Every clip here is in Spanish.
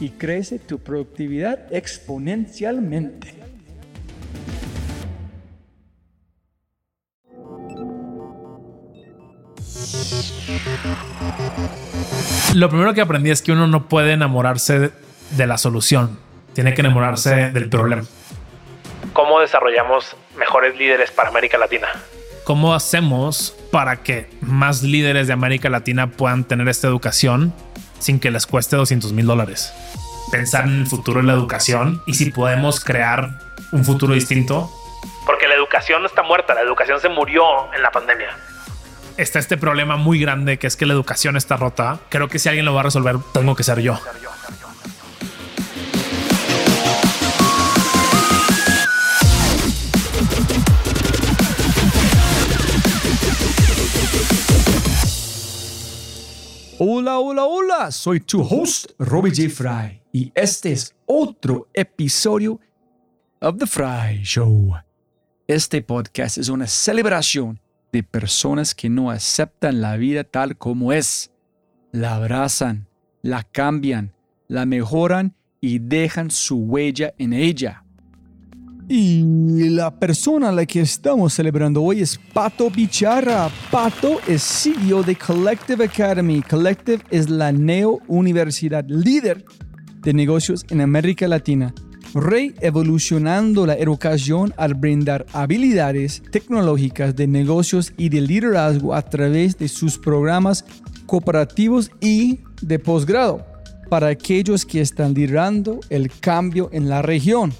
y crece tu productividad exponencialmente. Lo primero que aprendí es que uno no puede enamorarse de la solución, tiene que enamorarse del problema. ¿Cómo desarrollamos mejores líderes para América Latina? ¿Cómo hacemos para que más líderes de América Latina puedan tener esta educación sin que les cueste 200 mil dólares? Pensar en el futuro de la educación y si podemos crear un futuro distinto. Porque la educación no está muerta, la educación se murió en la pandemia. Está este problema muy grande que es que la educación está rota. Creo que si alguien lo va a resolver, tengo que ser yo. Hola, hola, soy tu host, Robbie J. Fry, y este es otro episodio of The Fry Show. Este podcast es una celebración de personas que no aceptan la vida tal como es. La abrazan, la cambian, la mejoran y dejan su huella en ella. Y la persona a la que estamos celebrando hoy es Pato Bicharra. Pato es CEO de Collective Academy. Collective es la neo universidad líder de negocios en América Latina, re-evolucionando la educación al brindar habilidades tecnológicas de negocios y de liderazgo a través de sus programas cooperativos y de posgrado para aquellos que están liderando el cambio en la región.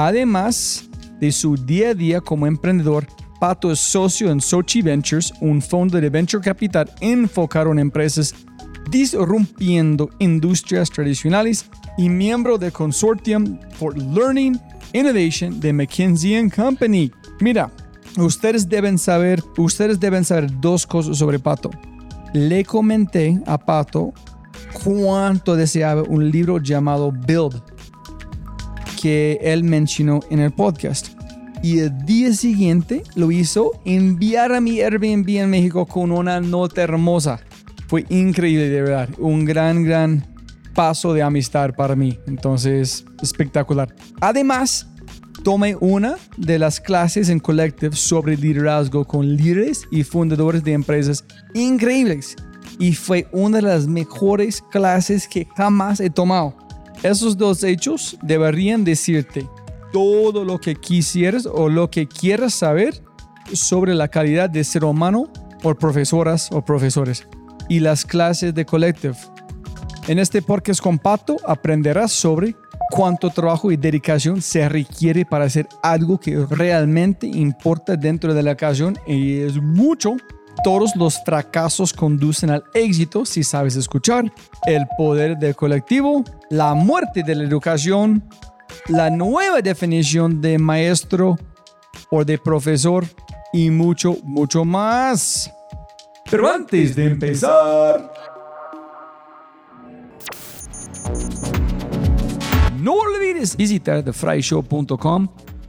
Además de su día a día como emprendedor, Pato es socio en Sochi Ventures, un fondo de venture capital enfocado en empresas disrumpiendo industrias tradicionales y miembro del Consortium for Learning Innovation de McKinsey Company. Mira, ustedes deben saber, ustedes deben saber dos cosas sobre Pato. Le comenté a Pato cuánto deseaba un libro llamado Build que él mencionó en el podcast. Y el día siguiente lo hizo enviar a mi Airbnb en México con una nota hermosa. Fue increíble, de verdad. Un gran, gran paso de amistad para mí. Entonces, espectacular. Además, tomé una de las clases en Collective sobre liderazgo con líderes y fundadores de empresas increíbles. Y fue una de las mejores clases que jamás he tomado. Esos dos hechos deberían decirte todo lo que quisieras o lo que quieras saber sobre la calidad de ser humano por profesoras o profesores y las clases de Collective. En este podcast compacto aprenderás sobre cuánto trabajo y dedicación se requiere para hacer algo que realmente importa dentro de la educación y es mucho. Todos los fracasos conducen al éxito si sabes escuchar. El poder del colectivo, la muerte de la educación, la nueva definición de maestro o de profesor y mucho, mucho más. Pero antes de empezar... No olvides visitar thefryshow.com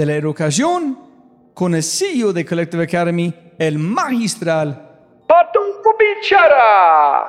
de la educación con el CEO de Collective Academy, el magistral Pato Bichara.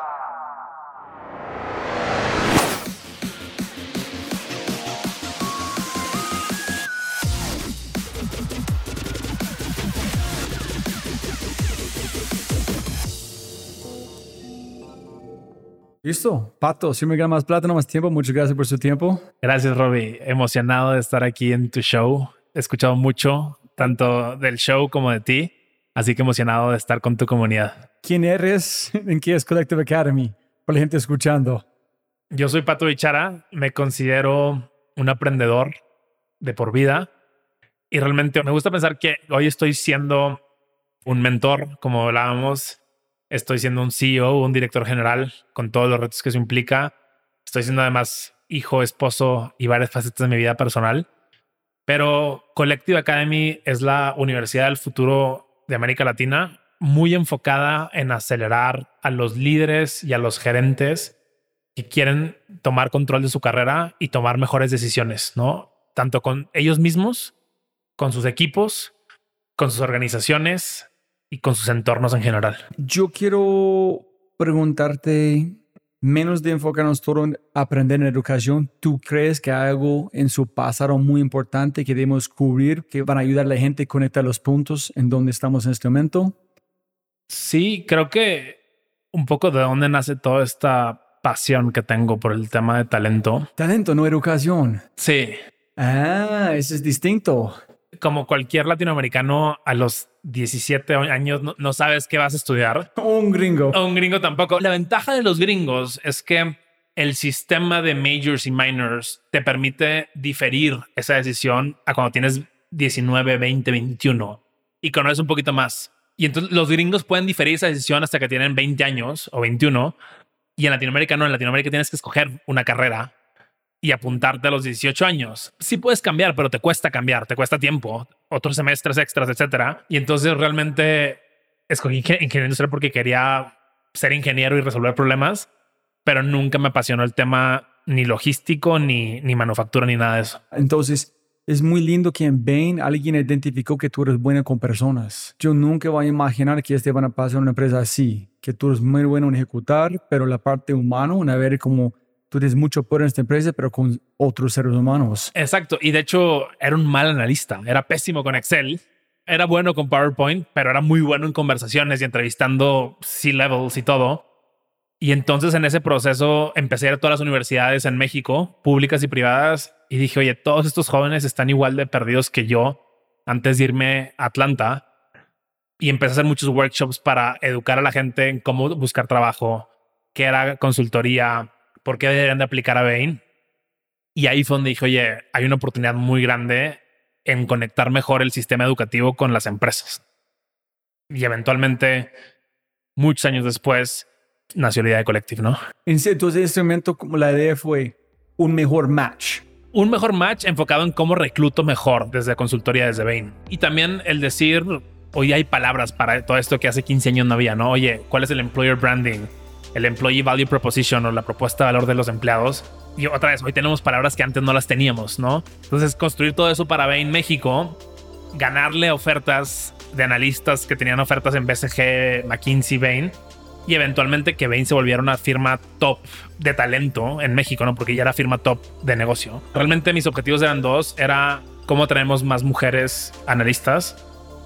Listo, Pato, si me gana más plata, no más tiempo. Muchas gracias por su tiempo. Gracias, Robbie. Emocionado de estar aquí en tu show. He escuchado mucho, tanto del show como de ti. Así que emocionado de estar con tu comunidad. ¿Quién eres? ¿En qué es Collective Academy? Para la gente escuchando. Yo soy Pato Bichara. Me considero un aprendedor de por vida. Y realmente me gusta pensar que hoy estoy siendo un mentor, como hablábamos, Estoy siendo un CEO, un director general, con todos los retos que eso implica. Estoy siendo además hijo, esposo y varias facetas de mi vida personal. Pero Collective Academy es la universidad del futuro de América Latina, muy enfocada en acelerar a los líderes y a los gerentes que quieren tomar control de su carrera y tomar mejores decisiones, ¿no? Tanto con ellos mismos, con sus equipos, con sus organizaciones y con sus entornos en general. Yo quiero preguntarte, menos de enfocarnos todo en aprender en educación, ¿tú crees que hay algo en su pasado muy importante que debemos cubrir que van a ayudar a la gente a conectar los puntos en donde estamos en este momento? Sí, creo que un poco de dónde nace toda esta pasión que tengo por el tema de talento. Talento, no educación. Sí. Ah, eso es distinto. Como cualquier latinoamericano a los 17 años no, sabes qué vas a estudiar. un gringo. un gringo tampoco. La ventaja de los gringos es que el sistema de majors y minors te permite diferir esa decisión a cuando tienes 19, 20, 21 y conoces un poquito más. Y entonces los gringos pueden diferir esa decisión hasta que tienen 20 años o 21. Y en Latinoamérica no, en Latinoamérica tienes que escoger una carrera y apuntarte a los 18 años. Sí puedes cambiar, pero te cuesta cambiar, te cuesta tiempo, otros semestres extras, etcétera. Y entonces realmente escogí ingeniería industrial porque quería ser ingeniero y resolver problemas, pero nunca me apasionó el tema ni logístico, ni, ni manufactura, ni nada de eso. Entonces, es muy lindo que en Bain alguien identificó que tú eres buena con personas. Yo nunca voy a imaginar que este van a pasar en una empresa así, que tú eres muy bueno en ejecutar, pero la parte humana, una ver como tú tienes mucho poder en esta empresa, pero con otros seres humanos. Exacto. Y de hecho, era un mal analista. Era pésimo con Excel. Era bueno con PowerPoint, pero era muy bueno en conversaciones y entrevistando C-levels y todo. Y entonces en ese proceso empecé a ir a todas las universidades en México, públicas y privadas, y dije, oye, todos estos jóvenes están igual de perdidos que yo antes de irme a Atlanta. Y empecé a hacer muchos workshops para educar a la gente en cómo buscar trabajo, qué era consultoría, ¿por qué deberían de aplicar a Bain? Y ahí fue donde dije, oye, hay una oportunidad muy grande en conectar mejor el sistema educativo con las empresas. Y eventualmente, muchos años después, nació la idea de Collective, ¿no? Entonces, en ese momento, como la idea fue un mejor match. Un mejor match enfocado en cómo recluto mejor desde consultoría, desde Bain. Y también el decir, hoy hay palabras para todo esto que hace 15 años no había, ¿no? Oye, ¿cuál es el employer branding? El Employee Value Proposition o la propuesta de valor de los empleados. Y otra vez, hoy tenemos palabras que antes no las teníamos, ¿no? Entonces, construir todo eso para Bain México, ganarle ofertas de analistas que tenían ofertas en BCG, McKinsey, Bain, y eventualmente que Bain se volviera una firma top de talento en México, ¿no? Porque ya era firma top de negocio. Realmente mis objetivos eran dos. Era cómo traemos más mujeres analistas,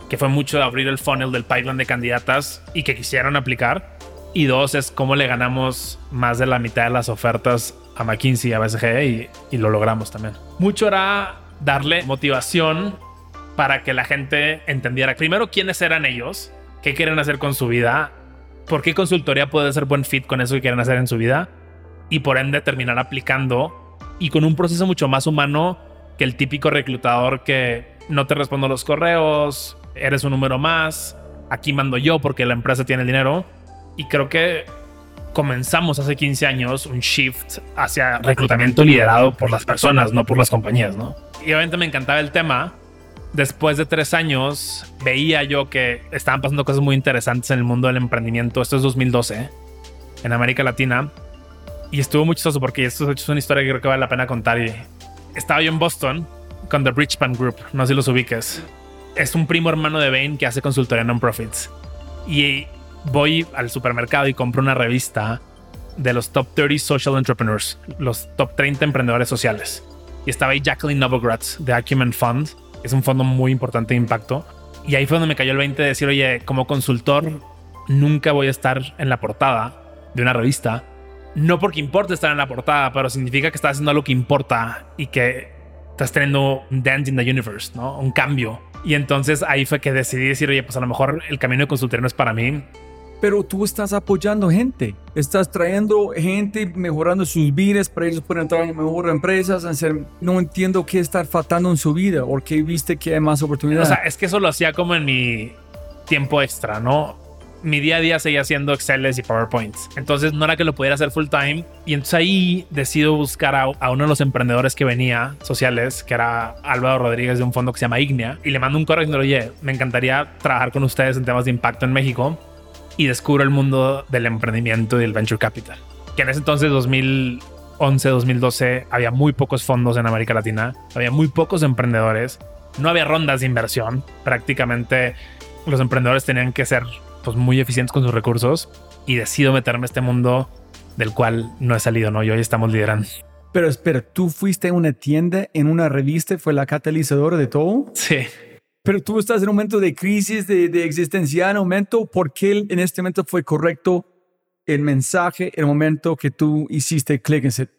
que fue mucho de abrir el funnel del pipeline de candidatas y que quisieran aplicar. Y dos es cómo le ganamos más de la mitad de las ofertas a McKinsey y a BSG y, y lo logramos también. Mucho era darle motivación para que la gente entendiera primero quiénes eran ellos, qué quieren hacer con su vida por qué consultoría puede ser buen fit con eso que quieren hacer en su vida y por ende terminar aplicando y con un proceso mucho más humano que el típico reclutador que no te respondo los correos, eres un número más, aquí mando yo porque la empresa tiene el dinero y creo que comenzamos hace 15 años un shift hacia reclutamiento liderado por las personas, no por las compañías, ¿no? Y obviamente me encantaba el tema después de tres años veía yo que estaban pasando cosas muy interesantes en el mundo del emprendimiento. Esto es 2012 en América Latina y estuvo muy chistoso porque esto es una historia que creo que vale la pena contar. Y estaba yo en Boston con The Bridgespan Group, no sé si los ubiques. Es un primo hermano de Bain que hace consultoría non-profits. Y voy al supermercado y compro una revista de los top 30 social entrepreneurs, los top 30 emprendedores sociales. Y estaba ahí Jacqueline Novogratz de Acumen Fund es un fondo muy importante de impacto. Y ahí fue donde me cayó el 20 de decir, oye, como consultor, nunca voy a estar en la portada de una revista. No porque importe estar en la portada, pero significa que estás haciendo algo que importa y que estás teniendo un dent in the universe, ¿no? Un cambio. Y entonces ahí fue que decidí decir, oye, pues a lo mejor el camino de consultoría no es para mí pero tú estás apoyando gente, estás trayendo gente, mejorando sus vidas para ellos puedan entrar en mejores empresas. Hacer, no entiendo qué estar faltando en su vida o qué viste que hay más oportunidades. O sea, es que eso lo hacía como en mi tiempo extra, ¿no? Mi día a día seguía haciendo Exceles y PowerPoints. Entonces no era que lo pudiera hacer full time. Y entonces ahí decido buscar a, uno de los emprendedores que venía, sociales, que era Álvaro Rodríguez de un fondo que se llama Ignea. Y le mando un correo diciendo, oye, me encantaría trabajar con ustedes en temas de impacto en México y descubro el mundo del emprendimiento y del venture capital. Que en ese entonces, 2011, 2012, había muy pocos fondos en América Latina, había muy pocos emprendedores, no había rondas de inversión, prácticamente los emprendedores tenían que ser pues, muy eficientes con sus recursos y decido meterme a este mundo del cual no he salido, ¿no? Y hoy estamos liderando. Pero espera, ¿tú fuiste a una tienda en una revista? ¿Fue la catalizadora de todo? Sí. Pero tú estás en un momento de crisis, de, de existencial, momento, ¿por qué en este momento fue correcto el mensaje, el momento que tú hiciste clic en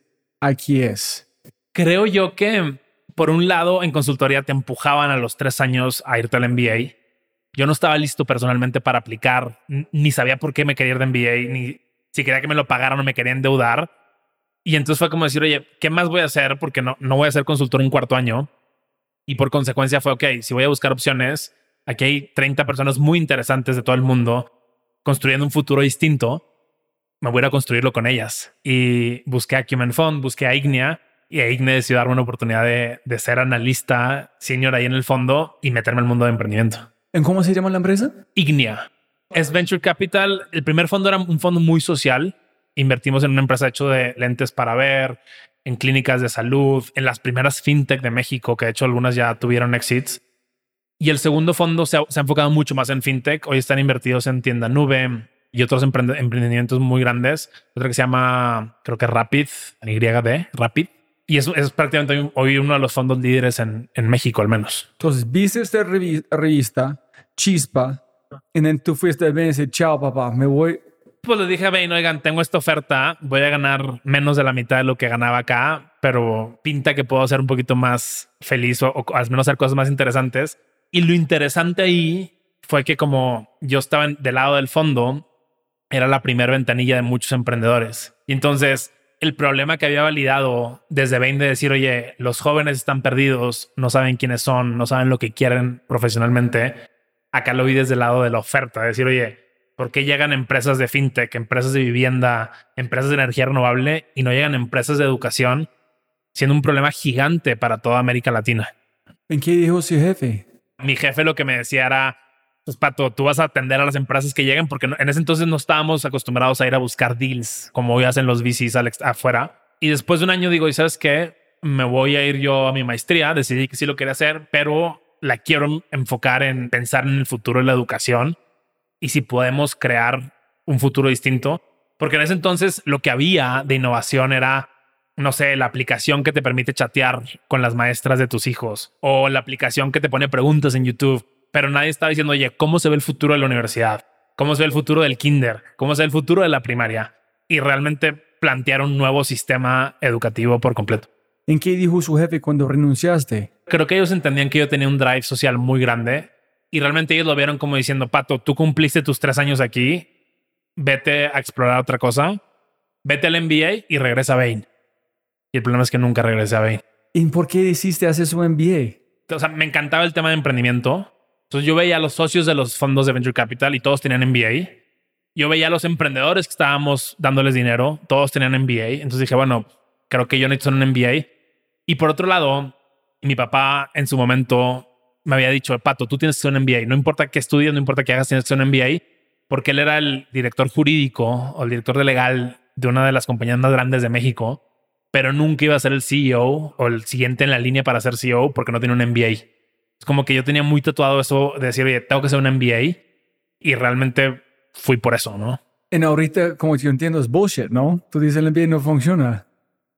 aquí es? Creo yo que, por un lado, en consultoría te empujaban a los tres años a irte al MBA. Yo no estaba listo personalmente para aplicar, ni sabía por qué me quería ir de MBA, ni si quería que me lo pagaran o me quería endeudar. Y entonces fue como decir, oye, ¿qué más voy a hacer? Porque no, no voy a ser consultor un cuarto año. Y por consecuencia fue, ok, si voy a buscar opciones, aquí hay 30 personas muy interesantes de todo el mundo construyendo un futuro distinto, me voy a construirlo con ellas. Y busqué a Cumen Fund, busqué a Ignea y a Ignea decidió darme una oportunidad de, de ser analista senior ahí en el fondo y meterme al mundo de emprendimiento. ¿En cómo se llama la empresa? Ignea. Es Venture Capital. El primer fondo era un fondo muy social. Invertimos en una empresa hecho de lentes para ver, en clínicas de salud, en las primeras fintech de México, que de hecho algunas ya tuvieron exits. Y el segundo fondo se ha, enfocado mucho más en fintech. Hoy están invertidos en tienda nube y otros emprendimientos muy grandes. Otro que se llama, creo que Rapid, YD, Rapid. Y es, es prácticamente hoy uno de los fondos líderes en, en México, al menos. Entonces, viste esta revista, Chispa, y tú fuiste a y dices, chao, papá, me voy pues le dije a Bain, oigan, tengo esta oferta, voy a ganar menos de la mitad de lo que ganaba acá, pero pinta que puedo ser un poquito más feliz o, al menos hacer cosas más interesantes. Y lo interesante ahí fue que como yo estaba del lado del fondo, era la primera ventanilla de muchos emprendedores. Y entonces el problema que había validado desde Bain de decir, oye, los jóvenes están perdidos, no saben quiénes son, no saben lo que quieren profesionalmente, acá lo vi desde el lado de la oferta, decir, oye, ¿Por qué llegan empresas de fintech, empresas de vivienda, empresas de energía renovable y no llegan empresas de educación? Siendo un problema gigante para toda América Latina. ¿En qué dijo su jefe? Mi jefe lo que me decía era, pues Pato, tú vas a atender a las empresas que lleguen porque en ese entonces no estábamos acostumbrados a ir a buscar deals como hoy hacen los VCs afuera. Y después de un año digo, ¿y sabes qué? Me voy a ir yo a mi maestría, decidí que sí lo quería hacer, pero la quiero enfocar en pensar en el futuro de la educación y si podemos crear un futuro distinto, porque en ese entonces lo que había de innovación era, no sé, la aplicación que te permite chatear con las maestras de tus hijos o la aplicación que te pone preguntas en YouTube, pero nadie estaba diciendo, oye, ¿cómo se ve el futuro de la universidad? ¿Cómo se ve el futuro del kinder? ¿Cómo se ve el futuro de la primaria? Y realmente plantear un nuevo sistema educativo por completo. ¿En qué dijo su jefe cuando renunciaste? Creo que ellos entendían que yo tenía un drive social muy grande y realmente ellos lo vieron como diciendo, Pato, tú cumpliste tus tres años aquí, vete a explorar otra cosa, vete al MBA y regresa a Bain. Y el problema es que nunca regresé a Bain. ¿Y por qué decidiste hacer su MBA? O sea, me encantaba el tema de emprendimiento. Entonces yo veía a los socios de los fondos de Venture Capital y todos tenían MBA. Yo veía a los emprendedores que estábamos dándoles dinero, todos tenían MBA. Entonces dije, bueno, creo que yo necesito un MBA. Y por otro lado, mi papá en su momento me había dicho, Pato, tú tienes que ser un MBA. No importa qué estudies, no importa qué hagas, tienes que ser un MBA. Porque él era el director jurídico o el director de legal de una de las compañías más grandes de México, pero nunca iba a ser el CEO o el siguiente en la línea para ser CEO porque no tiene un MBA. Es como que yo tenía muy tatuado eso de decir, oye, tengo que ser un MBA y realmente fui por eso, ¿no? En ahorita, como yo entiendo, es bullshit, ¿no? Tú dices el MBA no funciona.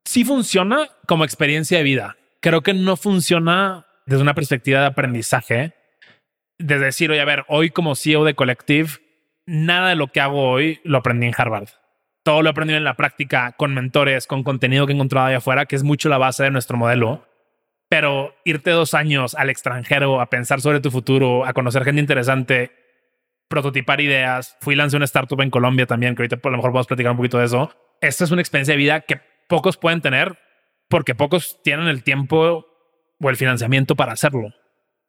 Sí funciona como experiencia de vida. Creo que no funciona desde una perspectiva de aprendizaje, de decir, oye, a ver, hoy como CEO de Collective, nada de lo que hago hoy lo aprendí en Harvard. Todo lo he aprendido en la práctica, con mentores, con contenido que he encontrado allá afuera, que es mucho la base de nuestro modelo. Pero irte dos años al extranjero a pensar sobre tu futuro, a conocer gente interesante, prototipar ideas. Fui lancé una startup en Colombia también, que ahorita a lo mejor podemos platicar un poquito de eso. Esta es una experiencia de vida que pocos pueden tener porque pocos tienen el tiempo o el financiamiento para hacerlo.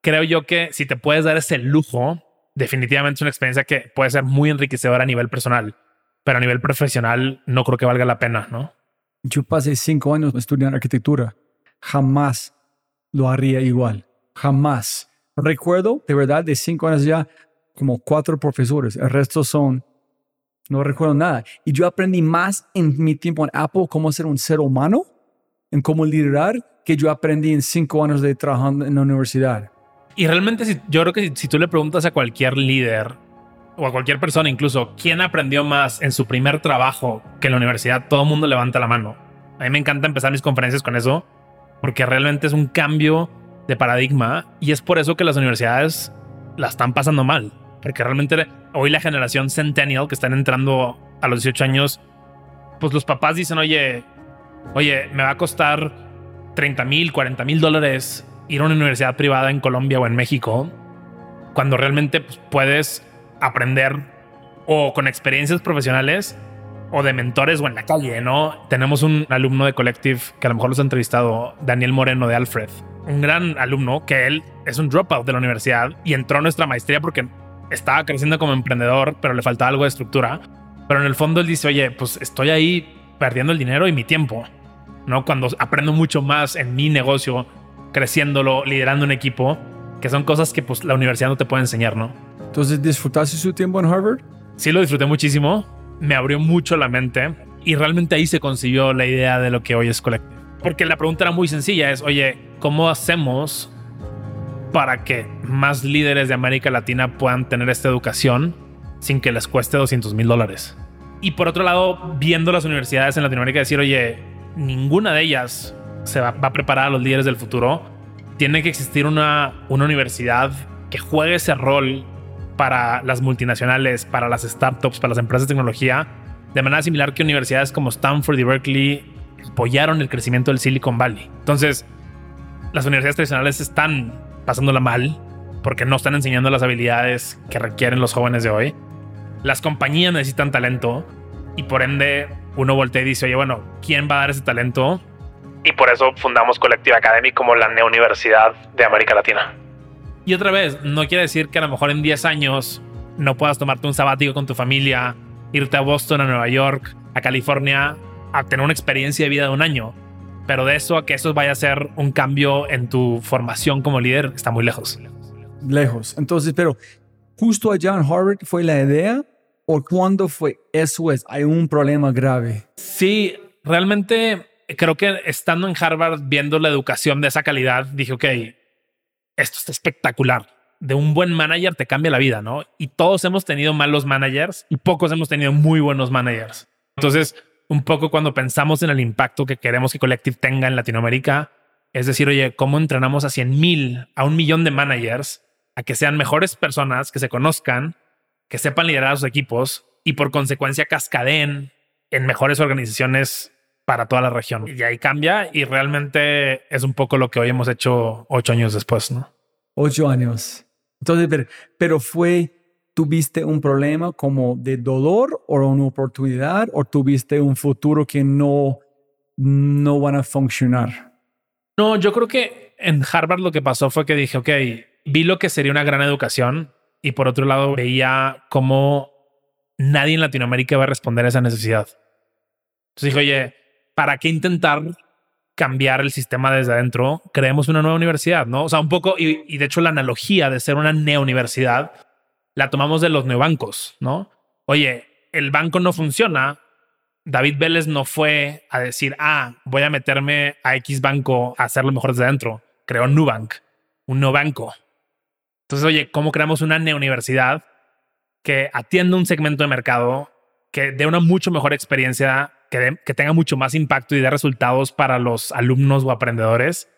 Creo yo que si te puedes dar ese lujo, definitivamente es una experiencia que puede ser muy enriquecedora a nivel personal, pero a nivel profesional no creo que valga la pena, ¿no? Yo pasé cinco años estudiando arquitectura. Jamás lo haría igual. Jamás. Recuerdo, de verdad, de cinco años ya, como cuatro profesores. El resto son, no recuerdo nada. Y yo aprendí más en mi tiempo en Apple cómo ser un ser humano, en cómo liderar, que yo aprendí en cinco años de trabajando en la universidad. Y realmente si, yo creo que si, si tú le preguntas a cualquier líder o a cualquier persona incluso, ¿quién aprendió más en su primer trabajo que en la universidad? Todo el mundo levanta la mano. A mí me encanta empezar mis conferencias con eso, porque realmente es un cambio de paradigma y es por eso que las universidades la están pasando mal, porque realmente hoy la generación centennial que están entrando a los 18 años, pues los papás dicen, oye, oye, me va a costar 30 mil, 40 mil dólares ir a una universidad privada en Colombia o en México, cuando realmente pues, puedes aprender o con experiencias profesionales o de mentores o en la calle, ¿no? Tenemos un alumno de Collective que a lo mejor los ha entrevistado, Daniel Moreno de Alfred, un gran alumno que él es un dropout de la universidad y entró a nuestra maestría porque estaba creciendo como emprendedor, pero le faltaba algo de estructura. Pero en el fondo él dice, oye, pues estoy ahí perdiendo el dinero y mi tiempo, ¿no? Cuando aprendo mucho más en mi negocio, creciéndolo, liderando un equipo, que son cosas que pues la universidad no te puede enseñar, ¿no? Entonces, ¿disfrutaste su tiempo en Harvard? Sí, lo disfruté muchísimo, me abrió mucho la mente y realmente ahí se consiguió la idea de lo que hoy es Collective. Porque la pregunta era muy sencilla, es, oye, ¿cómo hacemos para que más líderes de América Latina puedan tener esta educación sin que les cueste 200 mil dólares? Y por otro lado, viendo las universidades en Latinoamérica decir, oye, ninguna de ellas se va, a preparar a los líderes del futuro, tiene que existir una, una universidad que juegue ese rol para las multinacionales, para las startups, para las empresas de tecnología, de manera similar que universidades como Stanford y Berkeley apoyaron el crecimiento del Silicon Valley. Entonces, las universidades tradicionales están pasándola mal porque no están enseñando las habilidades que requieren los jóvenes de hoy. Las compañías necesitan talento y por ende uno voltea y dice, oye, bueno, ¿quién va a dar ese talento? Y por eso fundamos Collective Academy como la neuniversidad de América Latina. Y otra vez, no quiere decir que a lo mejor en 10 años no puedas tomarte un sabático con tu familia, irte a Boston, a Nueva York, a California, a tener una experiencia de vida de un año. Pero de eso a que eso vaya a ser un cambio en tu formación como líder está muy lejos. Lejos. Entonces, pero justo allá en Harvard fue la idea o cuándo fue eso es, hay un problema grave. Sí, realmente creo que estando en Harvard viendo la educación de esa calidad, dije, ok, esto está espectacular. de un buen manager te cambia la vida, ¿no? Y todos hemos tenido malos managers y pocos hemos tenido muy buenos managers. Entonces, un poco cuando pensamos en el impacto que queremos que Collective tenga en Latinoamérica, es decir, oye, ¿cómo entrenamos a 100 mil, a un millón de managers a que sean mejores personas, que se conozcan, que sepan liderar a sus equipos y por consecuencia cascadeen en mejores organizaciones para toda la región? Y ahí cambia y realmente es un poco lo que hoy hemos hecho ocho años después, ¿no? Ocho años. Entonces, pero, fue, ¿tuviste un problema como de dolor o una oportunidad o tuviste un futuro que no, no van a funcionar? No, yo creo que en Harvard lo que pasó fue que dije, ok, vi lo que sería una gran educación y por otro lado veía cómo nadie en Latinoamérica va a responder a esa necesidad. Entonces dije, oye, ¿para qué intentar cambiar el sistema desde adentro, creemos una nueva universidad, ¿no? O sea, un poco, y, de hecho la analogía de ser una neouniversidad la tomamos de los neobancos, ¿no? Oye, el banco no funciona, David Vélez no fue a decir, ah, voy a meterme a X banco a hacerlo mejor desde adentro. Creó Nubank, un neobanco. Entonces, oye, ¿cómo creamos una neouniversidad que atienda un segmento de mercado, que dé una mucho mejor experiencia que, tenga mucho más impacto y dé resultados para los alumnos o aprendedores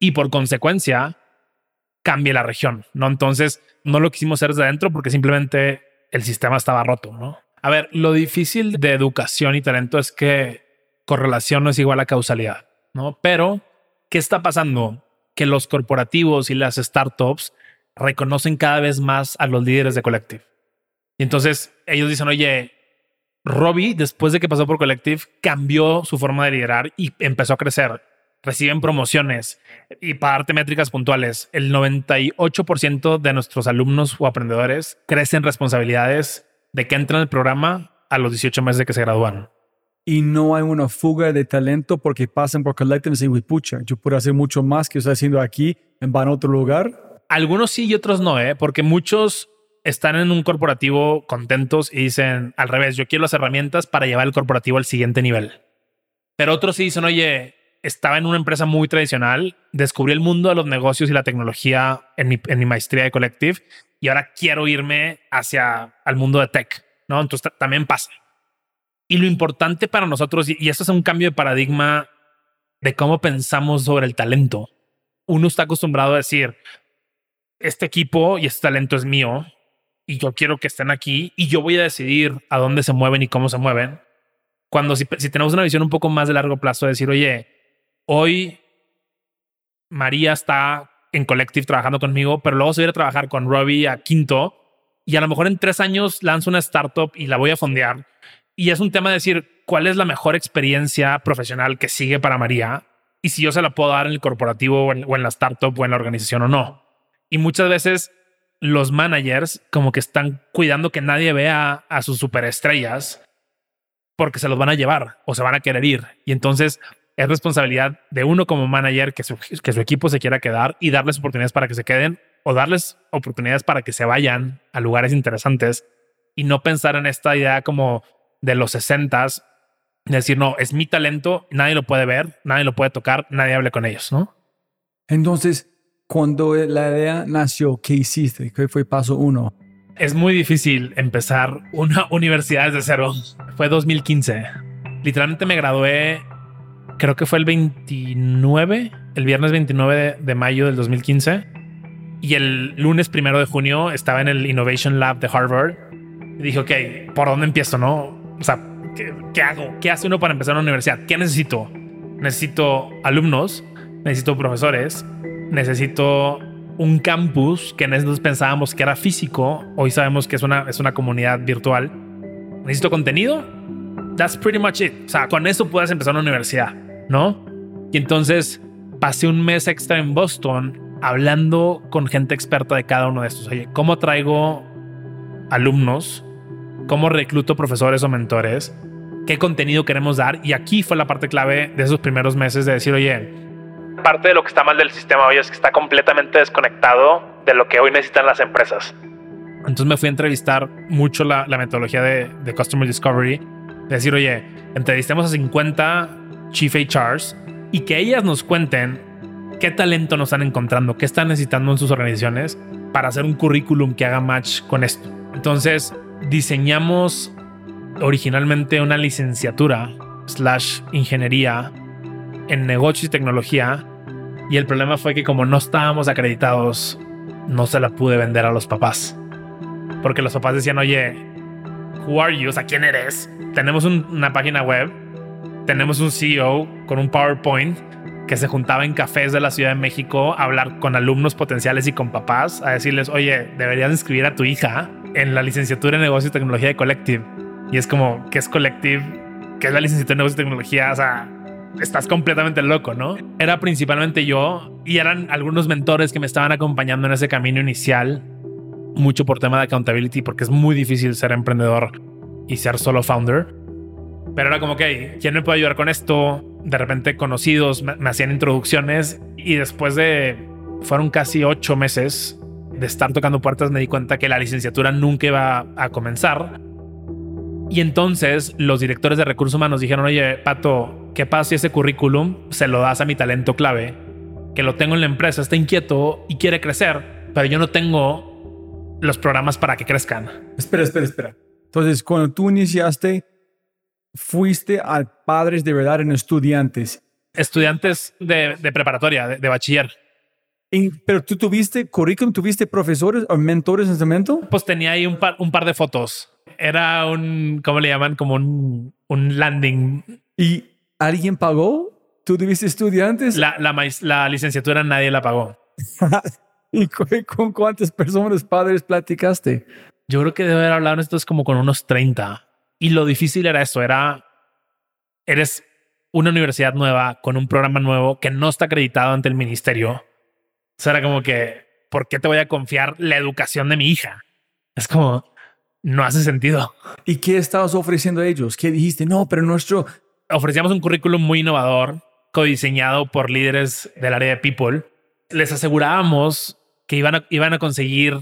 y por consecuencia cambie la región, ¿no? Entonces no lo quisimos hacer desde adentro porque simplemente el sistema estaba roto, ¿no? A ver, lo difícil de educación y talento es que correlación no es igual a causalidad, ¿no? Pero, ¿qué está pasando? Que los corporativos y las startups reconocen cada vez más a los líderes de Collective. Y entonces ellos dicen, oye, Robbie, después de que pasó por Collective, cambió su forma de liderar y empezó a crecer. Reciben promociones y para darte métricas puntuales, el 98% de nuestros alumnos o aprendedores crecen responsabilidades de que entran al programa a los 18 meses de que se gradúan. Y no hay una fuga de talento porque pasan por Collective y dicen, pucha, yo puedo hacer mucho más que estoy haciendo aquí, van a otro lugar. Algunos sí y otros no, ¿eh? porque muchos están en un corporativo contentos y dicen al revés, yo quiero las herramientas para llevar el corporativo al siguiente nivel. Pero otros sí dicen, oye, estaba en una empresa muy tradicional, descubrí el mundo de los negocios y la tecnología en mi, en mi maestría de Collective y ahora quiero irme hacia el mundo de tech, ¿no? Entonces también pasa. Y lo importante para nosotros, y esto es un cambio de paradigma de cómo pensamos sobre el talento. Uno está acostumbrado a decir, este equipo y este talento es mío, y yo quiero que estén aquí y yo voy a decidir a dónde se mueven y cómo se mueven. Cuando si, tenemos una visión un poco más de largo plazo, decir, oye, hoy María está en Collective trabajando conmigo, pero luego se voy a trabajar con Robbie a Quinto y a lo mejor en tres años lanzo una startup y la voy a fondear. Y es un tema de decir cuál es la mejor experiencia profesional que sigue para María y si yo se la puedo dar en el corporativo o en la startup o en la organización o no. Y muchas veces los managers como que están cuidando que nadie vea a sus superestrellas porque se los van a llevar o se van a querer ir. Y entonces es responsabilidad de uno como manager que su, que su equipo se quiera quedar y darles oportunidades para que se queden o darles oportunidades para que se vayan a lugares interesantes y no pensar en esta idea como de los sesentas, decir, no, es mi talento, nadie lo puede ver, nadie lo puede tocar, nadie hable con ellos, ¿no? Entonces, cuando la idea nació, ¿qué hiciste? ¿Qué fue paso uno? Es muy difícil empezar una universidad desde cero. Fue 2015. Literalmente me gradué, creo que fue el 29, el viernes 29 de, mayo del 2015. Y el lunes primero de junio estaba en el Innovation Lab de Harvard. Y dije, ok, ¿por dónde empiezo? No? O sea, ¿qué, ¿qué hago? ¿Qué hace uno para empezar una universidad? ¿Qué necesito? Necesito alumnos, necesito profesores, necesito un campus que en ese pensábamos que era físico, hoy sabemos que es una, es una comunidad virtual. Necesito contenido. That's pretty much it. O sea, con eso puedes empezar una universidad, ¿no? Y entonces pasé un mes extra en Boston hablando con gente experta de cada uno de estos. Oye, ¿cómo traigo alumnos? ¿Cómo recluto profesores o mentores? ¿Qué contenido queremos dar? Y aquí fue la parte clave de esos primeros meses de decir, oye, parte de lo que está mal del sistema hoy es que está completamente desconectado de lo que hoy necesitan las empresas. Entonces me fui a entrevistar mucho la, metodología de, Customer Discovery, de decir, oye, entrevistemos a 50 Chief HRs y que ellas nos cuenten qué talento nos están encontrando, qué están necesitando en sus organizaciones para hacer un currículum que haga match con esto. Entonces diseñamos originalmente una licenciatura slash ingeniería en negocios y tecnología y el problema fue que como no estábamos acreditados no se la pude vender a los papás porque los papás decían oye who are you o sea quién eres tenemos una página web tenemos un CEO con un PowerPoint que se juntaba en cafés de la Ciudad de México a hablar con alumnos potenciales y con papás, a decirles, oye, deberías inscribir a tu hija en la licenciatura en negocio y tecnología de Collective. Y es como, ¿qué es Collective? ¿Qué es la licenciatura en negocio y tecnología? O sea, estás completamente loco, ¿no? Era principalmente yo y eran algunos mentores que me estaban acompañando en ese camino inicial, mucho por tema de accountability, porque es muy difícil ser emprendedor y ser solo founder. Pero era como, que, ¿quién me puede ayudar con esto? De repente conocidos me, hacían introducciones y después de, fueron casi ocho meses de estar tocando puertas, me di cuenta que la licenciatura nunca iba a comenzar. Y entonces los directores de recursos humanos dijeron, oye, Pato, ¿qué pasa si ese currículum se lo das a mi talento clave? Que lo tengo en la empresa, está inquieto y quiere crecer, pero yo no tengo los programas para que crezcan. Espera, espera, espera. Entonces, cuando tú iniciaste, fuiste a padres de verdad en estudiantes. Estudiantes de, preparatoria, de, bachiller. pero tú tuviste currículum, tuviste profesores o mentores en ese momento? Pues tenía ahí un par, un par de fotos. Era un, ¿cómo le llaman? Como un, un landing. ¿Y alguien pagó? ¿Tú tuviste estudiantes? La, la, la licenciatura nadie la pagó. ¿Y con, cuántas personas, padres, platicaste? Yo creo que debe haber hablado esto es como con unos 30. Y lo difícil era eso, era, eres una universidad nueva con un programa nuevo que no está acreditado ante el ministerio. O sea, era como que, ¿por qué te voy a confiar la educación de mi hija? Es como, no hace sentido. ¿Y qué estabas ofreciendo a ellos? ¿Qué dijiste? No, pero nuestro... Ofrecíamos un currículum muy innovador, codiseñado por líderes del área de People. Les asegurábamos que iban a, iban a conseguir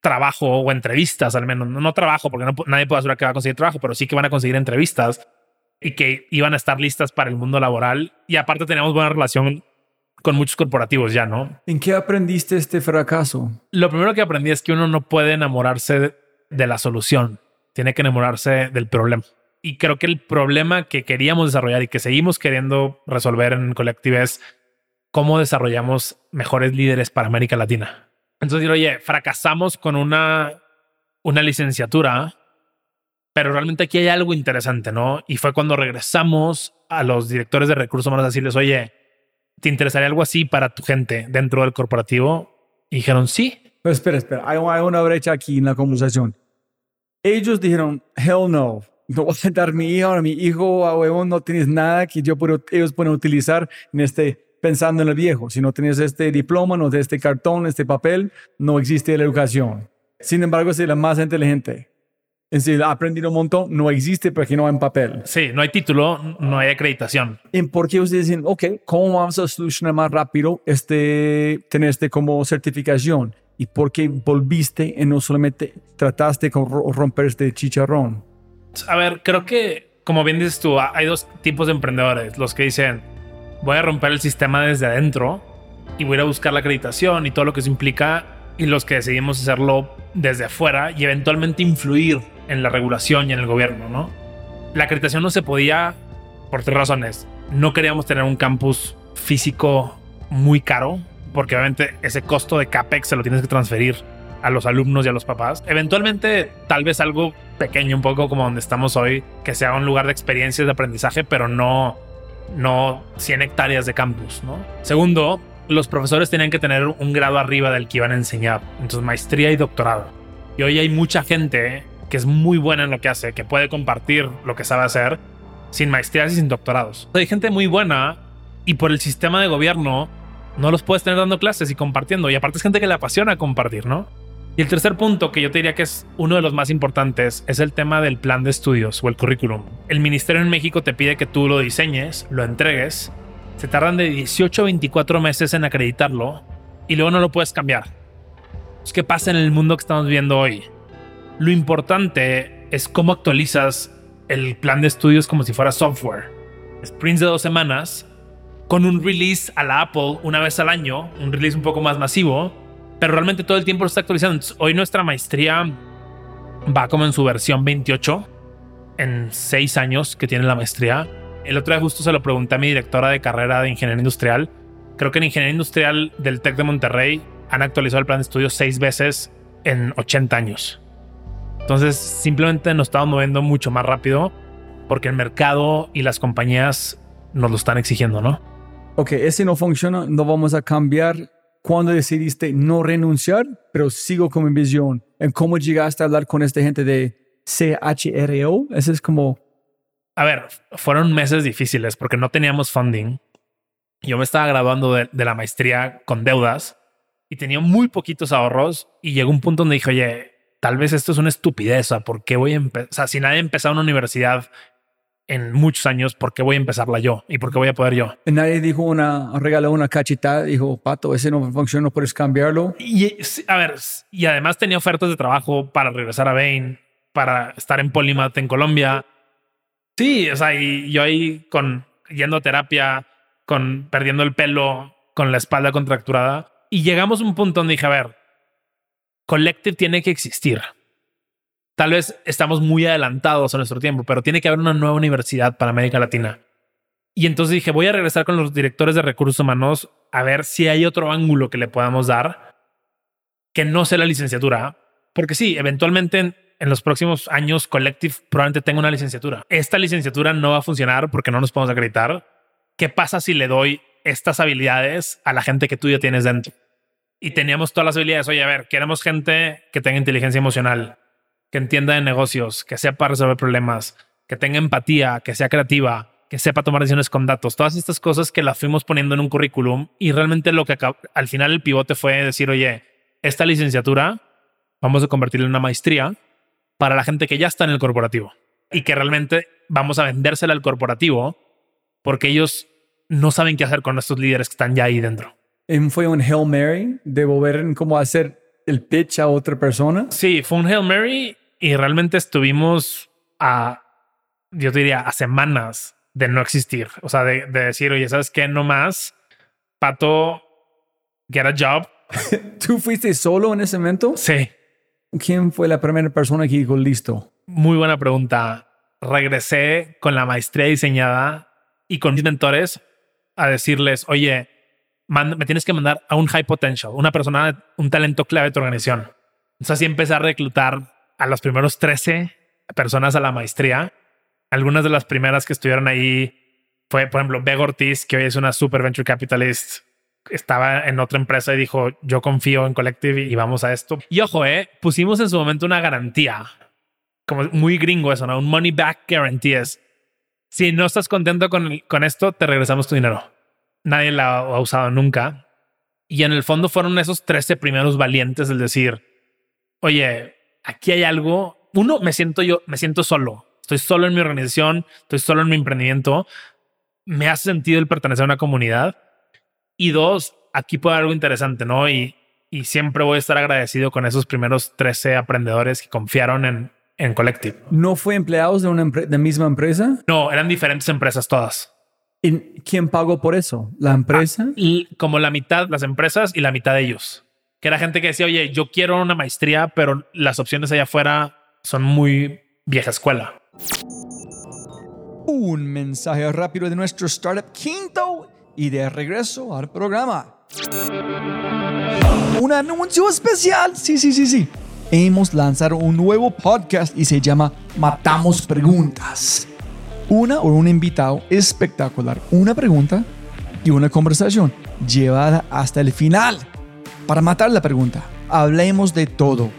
trabajo o entrevistas, al menos. No, trabajo, porque nadie puede asegurar que va a conseguir trabajo, pero sí que van a conseguir entrevistas y que iban a estar listas para el mundo laboral. Y aparte teníamos buena relación con muchos corporativos ya, ¿no? ¿En qué aprendiste este fracaso? Lo primero que aprendí es que uno no puede enamorarse de la solución, tiene que enamorarse del problema. Y creo que el problema que queríamos desarrollar y que seguimos queriendo resolver en Collective es cómo desarrollamos mejores líderes para América Latina. Entonces, oye, fracasamos con una, una licenciatura, pero realmente aquí hay algo interesante, ¿no? Y fue cuando regresamos a los directores de recursos humanos a decirles, oye, ¿te interesaría algo así para tu gente dentro del corporativo? Y dijeron, sí. Pero espera, espera, hay, una brecha aquí en la conversación. Ellos dijeron, hell no, no voy a dar mi hijo a mi hijo, a huevón, no tienes nada que yo puedo, ellos pueden utilizar en este pensando en el viejo. Si no tienes este diploma, no tienes este cartón, este papel, no existe la educación. Sin embargo, es la más inteligente. Es decir, ha aprendido un montón, no existe porque no hay en papel. Sí, no hay título, no hay acreditación. ¿Y por qué ustedes dicen, ok, cómo vamos a solucionar más rápido este, tener este como certificación? ¿Y por qué volviste y no solamente trataste de romper este chicharrón? A ver, creo que, como bien dices tú, hay dos tipos de emprendedores. Los que dicen, voy a romper el sistema desde adentro y voy a buscar la acreditación y todo lo que eso implica y los que decidimos hacerlo desde afuera y eventualmente influir en la regulación y en el gobierno, ¿no? La acreditación no se podía por tres razones. No queríamos tener un campus físico muy caro, porque obviamente ese costo de CAPEX se lo tienes que transferir a los alumnos y a los papás. Eventualmente, tal vez algo pequeño, un poco como donde estamos hoy, que sea un lugar de experiencias de aprendizaje, pero no no 100 hectáreas de campus, ¿no? Segundo, los profesores tenían que tener un grado arriba del que iban a enseñar, entonces maestría y doctorado. Y hoy hay mucha gente que es muy buena en lo que hace, que puede compartir lo que sabe hacer sin maestrías y sin doctorados. Hay gente muy buena y por el sistema de gobierno no los puedes tener dando clases y compartiendo. Y aparte es gente que le apasiona compartir, ¿no? Y el tercer punto, que yo te diría que es uno de los más importantes, es el tema del plan de estudios o el currículum. El ministerio en México te pide que tú lo diseñes, lo entregues. Se tardan de 18 a 24 meses en acreditarlo y luego no lo puedes cambiar. ¿Qué pasa en el mundo que estamos viendo hoy? Lo importante es cómo actualizas el plan de estudios como si fuera software. Sprints de dos semanas, con un release a la Apple una vez al año, un release un poco más masivo, pero realmente todo el tiempo lo está actualizando. Hoy nuestra maestría va como en su versión 28, en seis años que tiene la maestría. El otro día justo se lo pregunté a mi directora de carrera de ingeniería industrial. Creo que en ingeniería industrial del TEC de Monterrey han actualizado el plan de estudio seis veces en 80 años. Entonces simplemente nos estamos moviendo mucho más rápido porque el mercado y las compañías nos lo están exigiendo, ¿no? Ok, ese no funciona, no vamos a cambiar. Cuando decidiste no renunciar, pero sigo con mi visión. ¿En cómo llegaste a hablar con esta gente de CHRO? Ese es como... A ver, fueron meses difíciles porque no teníamos funding. Yo me estaba graduando de, de la maestría con deudas y tenía muy poquitos ahorros y llegó un punto donde dije, oye, tal vez esto es una estupidez, ¿por qué voy a empezar? O sea, si nadie ha empezado una universidad en muchos años, ¿por qué voy a empezarla yo? ¿Y por qué voy a poder yo? Nadie dijo una, regaló una cachetada, dijo, Pato, ese no funciona, no puedes cambiarlo. Y a ver, y además tenía ofertas de trabajo para regresar a Bain, para estar en Polymath en Colombia. Sí, o sea, y yo ahí con yendo a terapia, con perdiendo el pelo, con la espalda contracturada. Y llegamos a un punto donde dije, a ver, Collective tiene que existir. Tal vez estamos muy adelantados a nuestro tiempo, pero tiene que haber una nueva universidad para América Latina. Y entonces dije, voy a regresar con los directores de recursos humanos a ver si hay otro ángulo que le podamos dar que no sea la licenciatura. Porque sí, eventualmente en, los próximos años Collective probablemente tenga una licenciatura. Esta licenciatura no va a funcionar porque no nos podemos acreditar. ¿Qué pasa si le doy estas habilidades a la gente que tú ya tienes dentro. Y teníamos todas las habilidades. Oye, a ver, queremos gente que tenga inteligencia emocional, que entienda de negocios, que sepa resolver problemas, que tenga empatía, que sea creativa, que sepa tomar decisiones con datos. Todas estas cosas que las fuimos poniendo en un currículum y realmente lo que al final el pivote fue decir, oye, esta licenciatura vamos a convertirla en una maestría para la gente que ya está en el corporativo y que realmente vamos a vendérsela al corporativo porque ellos no saben qué hacer con estos líderes que están ya ahí dentro. ¿Fue un Hail Mary de volver como a hacer el pitch a otra persona? Sí, fue un Hail Mary y realmente estuvimos a, yo diría, a semanas de no existir. O sea, de, decir, oye, ¿sabes qué? No más. Pato, get a job. ¿Tú fuiste solo en ese momento? Sí. ¿Quién fue la primera persona que dijo listo? Muy buena pregunta. Regresé con la maestría diseñada y con mis mentores a decirles, oye, me tienes que mandar a un high potential, una persona, un talento clave de tu organización. Entonces así empecé a reclutar a los primeros 13 personas a la maestría. Algunas de las primeras que estuvieron ahí fue, por ejemplo, Beg Ortiz, que hoy es una super venture capitalist. Estaba en otra empresa y dijo, yo confío en Collective y vamos a esto. Y ojo, eh, pusimos en su momento una garantía, como muy gringo eso. Un money back guarantee si no estás contento con, con esto, te regresamos tu dinero. Nadie la ha usado nunca. Y en el fondo fueron esos 13 primeros valientes del decir, oye, aquí hay algo. Uno, me siento yo, me siento solo. Estoy solo en mi organización, estoy solo en mi emprendimiento. Me hace sentido el pertenecer a una comunidad. Y dos, aquí puede haber algo interesante, ¿no? Y, y siempre voy a estar agradecido con esos primeros 13 aprendedores que confiaron en, en Collective. ¿No fue empleados de una de misma empresa? No, eran diferentes empresas todas. ¿Y quién pagó por eso? ¿La empresa? Ah, y como la mitad las empresas y la mitad de ellos. Que era gente que decía, oye, yo quiero una maestría, pero las opciones allá afuera son muy vieja escuela. Un mensaje rápido de nuestro startup quinto y de regreso al programa. Un anuncio especial. Sí, sí, sí, sí hemos lanzado un nuevo podcast y se llama Matamos Preguntas. Una o un invitado espectacular, una pregunta y una conversación llevada hasta el final. Para matar la pregunta, hablemos de todo.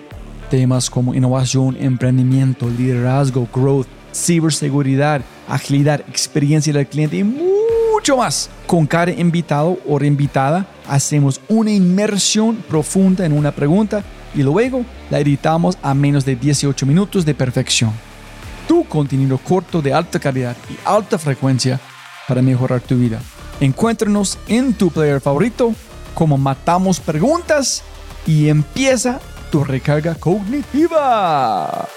Temas como innovación, emprendimiento, liderazgo, growth, ciberseguridad, agilidad, experiencia del cliente y mucho más. Con cada invitado o reinvitada hacemos una inmersión profunda en una pregunta y luego la editamos a menos de 18 minutos de perfección. Tu contenido corto de alta calidad y alta frecuencia para mejorar tu vida. Encuéntranos en tu player favorito como Matamos Preguntas y empieza tu recarga cognitiva.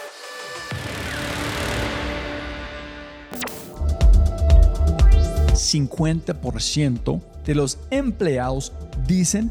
¿50% de los empleados dicen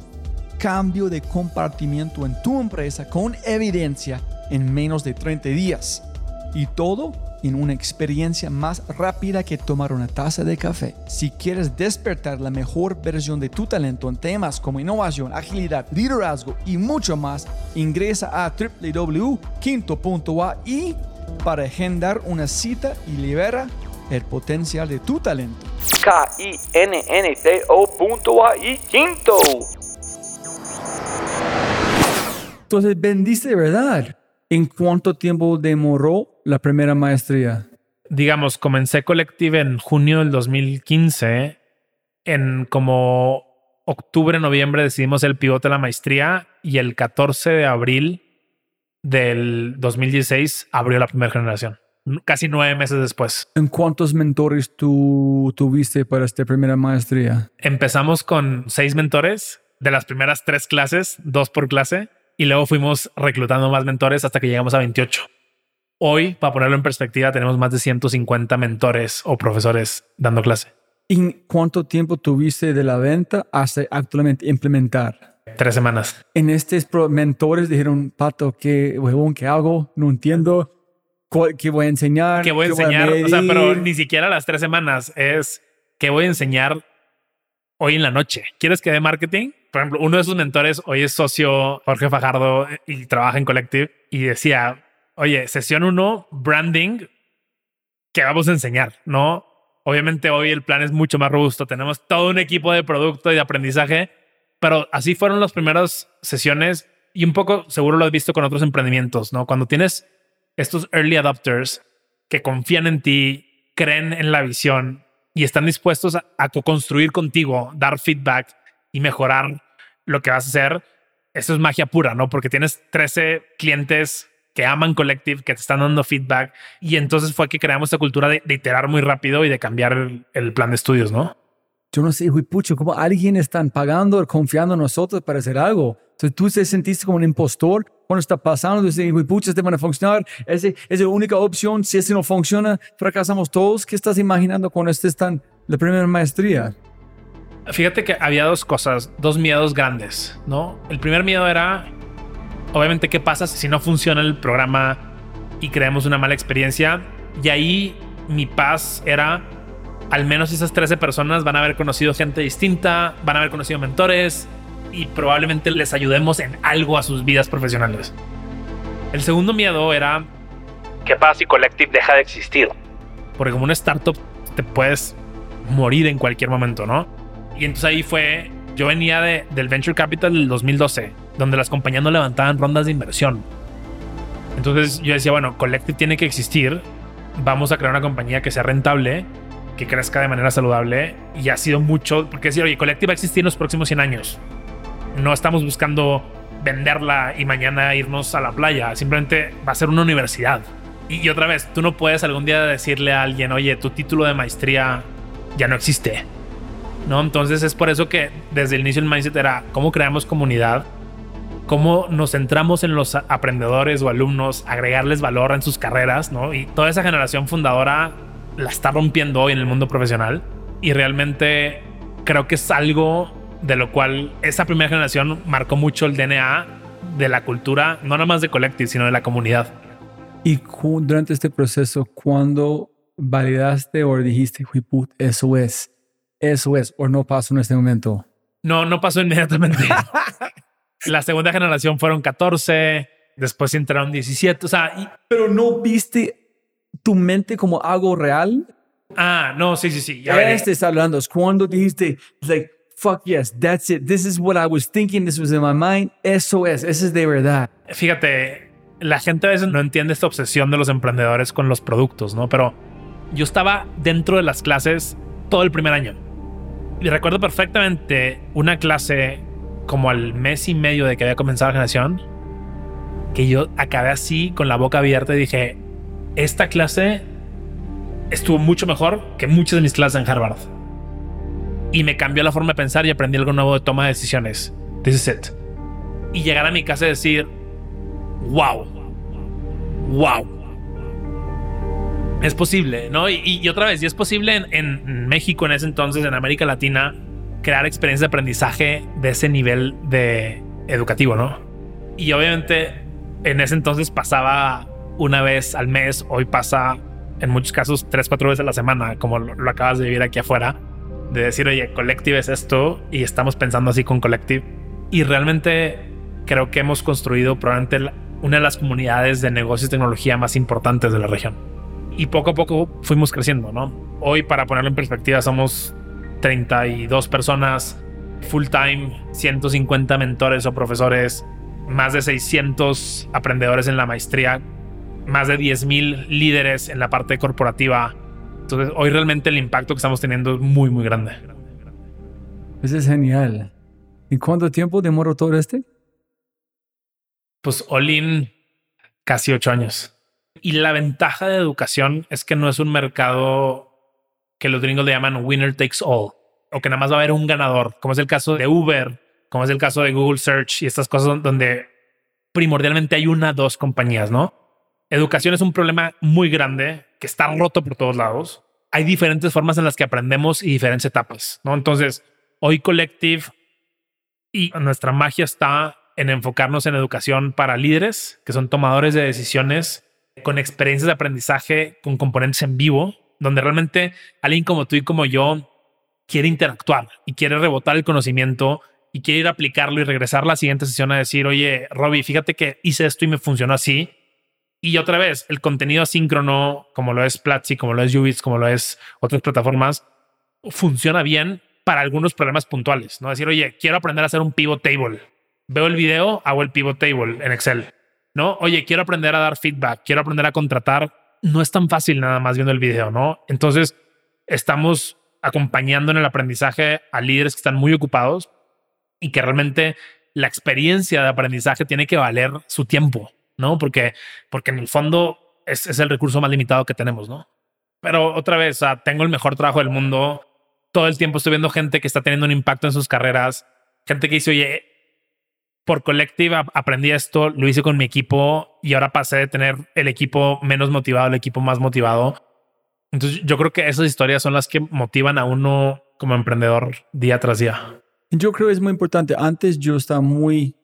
cambio de compartimiento en tu empresa con evidencia en menos de 30 días. Y todo en una experiencia más rápida que tomar una taza de café. Si quieres despertar la mejor versión de tu talento en temas como innovación, agilidad, liderazgo y mucho más, ingresa a www.quinto.ai para agendar una cita y libera el potencial de tu talento. K-I-N-N-T-O.ai Quinto. Entonces, vendiste de verdad. ¿En cuánto tiempo demoró la primera maestría? Digamos, comencé Collective en junio del 2015. En como octubre, noviembre decidimos el pivote de la maestría y el 14 de abril del 2016 abrió la primera generación. Casi nueve meses después. ¿En cuántos mentores tú tuviste para esta primera maestría? Empezamos con seis mentores de las primeras tres clases, dos por clase y luego fuimos reclutando más mentores hasta que llegamos a 28. Hoy, para ponerlo en perspectiva, tenemos más de 150 mentores o profesores dando clase. ¿Y cuánto tiempo tuviste de la venta hasta actualmente implementar? Tres semanas. En estos mentores dijeron, Pato, ¿qué, huevón, qué hago? No entiendo. ¿Qué voy a enseñar? ¿Qué voy a enseñar? o sea, pero ni siquiera las tres semanas es ¿qué voy a enseñar hoy en la noche? ¿Quieres que dé marketing? Por ejemplo, uno de sus mentores hoy es socio Jorge Fajardo y trabaja en Collective y decía, oye, sesión uno, branding, ¿qué vamos a enseñar? No, obviamente hoy el plan es mucho más robusto. Tenemos todo un equipo de producto y de aprendizaje, pero así fueron las primeras sesiones y un poco seguro lo has visto con otros emprendimientos, ¿no? Cuando tienes estos early adopters que confían en ti, creen en la visión y están dispuestos a, a co-construir contigo, dar feedback y mejorar lo que vas a hacer, eso es magia pura, ¿no? Porque tienes 13 clientes que aman Collective, que te están dando feedback. Y entonces fue que creamos esta cultura de, iterar muy rápido y de cambiar el, plan de estudios, ¿no? Yo no sé, pucho, como alguien están pagando, confiando en nosotros para hacer algo. Entonces tú te sentiste como un impostor cuando está pasando, dices, pucha, este van a funcionar, esa es la única opción, si este no funciona, fracasamos todos. ¿Qué estás imaginando cuando estés tan la primera maestría? Fíjate que había dos cosas, dos miedos grandes, ¿no? El primer miedo era, obviamente, ¿qué pasa si no funciona el programa y creamos una mala experiencia? Y ahí mi paz era, al menos esas 13 personas van a haber conocido gente distinta, van a haber conocido mentores y probablemente les ayudemos en algo a sus vidas profesionales. El segundo miedo era, ¿qué pasa si Collective deja de existir? Porque como una startup te puedes morir en cualquier momento, ¿no? Y entonces ahí fue, yo venía de, del Venture Capital del 2012, donde las compañías no levantaban rondas de inversión. Entonces yo decía, bueno, Collective tiene que existir, vamos a crear una compañía que sea rentable, que crezca de manera saludable y ha sido mucho, porque decir, oye, Collective va a existir en los próximos 100 años. No estamos buscando venderla y mañana irnos a la playa, simplemente va a ser una universidad. Y, y otra vez, tú no puedes algún día decirle a alguien, oye, tu título de maestría ya no existe ¿no? Entonces es por eso que desde el inicio el mindset era cómo creamos comunidad, cómo nos centramos en los aprendedores o alumnos, agregarles valor en sus carreras, ¿no? Y toda esa generación fundadora la está rompiendo hoy en el mundo profesional y realmente creo que es algo de lo cual esa primera generación marcó mucho el DNA de la cultura, no nada más de Collective, sino de la comunidad. Y durante este proceso, cuando validaste o dijiste, eso es, eso es, o no pasó en este momento. No, no pasó inmediatamente. la segunda generación fueron 14, después entraron 17, o sea... Pero no viste tu mente como algo real. Ah, no, sí, sí, sí. Ya este está hablando, es cuando dijiste, like, fuck yes, that's it, this is what I was thinking, this was in my mind, eso es, eso es de verdad. Fíjate, la gente a veces no entiende esta obsesión de los emprendedores con los productos, ¿no? Pero yo estaba dentro de las clases todo el primer año y recuerdo perfectamente una clase como al mes y medio de que había comenzado la generación, que yo acabé así con la boca abierta y dije, esta clase estuvo mucho mejor que muchas de mis clases en Harvard. Y me cambió la forma de pensar y aprendí algo nuevo de toma de decisiones. This is it. Y llegar a mi casa y decir, wow, wow. Es posible, ¿no? Y, otra vez, y es posible en, México en ese entonces, en América Latina, crear experiencias de aprendizaje de ese nivel de educativo, ¿no? Y obviamente en ese entonces pasaba una vez al mes, hoy pasa en muchos casos tres, cuatro veces a la semana, como lo, acabas de vivir aquí afuera, de decir, oye, Collective es esto y estamos pensando así con Collective. Y realmente creo que hemos construido probablemente una de las comunidades de negocios y tecnología más importantes de la región. Y poco a poco fuimos creciendo, ¿no? Hoy, para ponerlo en perspectiva, somos 32 personas full time, 150 mentores o profesores, más de 600 aprendedores en la maestría más de 10.000 líderes en la parte corporativa. Entonces, hoy realmente el impacto que estamos teniendo es muy, muy grande. Eso es genial. ¿Y cuánto tiempo demoró todo este? Pues all casi ocho años. Y la ventaja de educación es que no es un mercado que los gringos le llaman winner takes all, o que nada más va a haber un ganador, como es el caso de Uber, como es el caso de Google Search y estas cosas donde primordialmente hay una, dos compañías, ¿no? Educación es un problema muy grande que está roto por todos lados. Hay diferentes formas en las que aprendemos y diferentes etapas, ¿no? Entonces, hoy Collective y nuestra magia está en enfocarnos en educación para líderes, que son tomadores de decisiones con experiencias de aprendizaje con componentes en vivo, donde realmente alguien como tú y como yo quiere interactuar y quiere rebotar el conocimiento y quiere ir a aplicarlo y regresar a la siguiente sesión a decir, oye, Robbie, fíjate que hice esto y me funcionó así y otra vez, el contenido asíncrono, como lo es Platzi, como lo es Ubits, como lo es otras plataformas, funciona bien para algunos problemas puntuales. No decir, oye, quiero aprender a hacer un pivot table. Veo el video, hago el pivot table en Excel. No, oye, quiero aprender a dar feedback, quiero aprender a contratar. No es tan fácil nada más viendo el video, no? Entonces, estamos acompañando en el aprendizaje a líderes que están muy ocupados y que realmente la experiencia de aprendizaje tiene que valer su tiempo. ¿no? Porque, porque en el fondo es, es el recurso más limitado que tenemos, ¿no? Pero otra vez, tengo el mejor trabajo del mundo. Todo el tiempo estoy viendo gente que está teniendo un impacto en sus carreras. Gente que dice, oye, por colectiva aprendí esto, lo hice con mi equipo y ahora pasé de tener el equipo menos motivado al equipo más motivado. Entonces yo creo que esas historias son las que motivan a uno como emprendedor día tras día. Yo creo que es muy importante. Antes yo estaba muy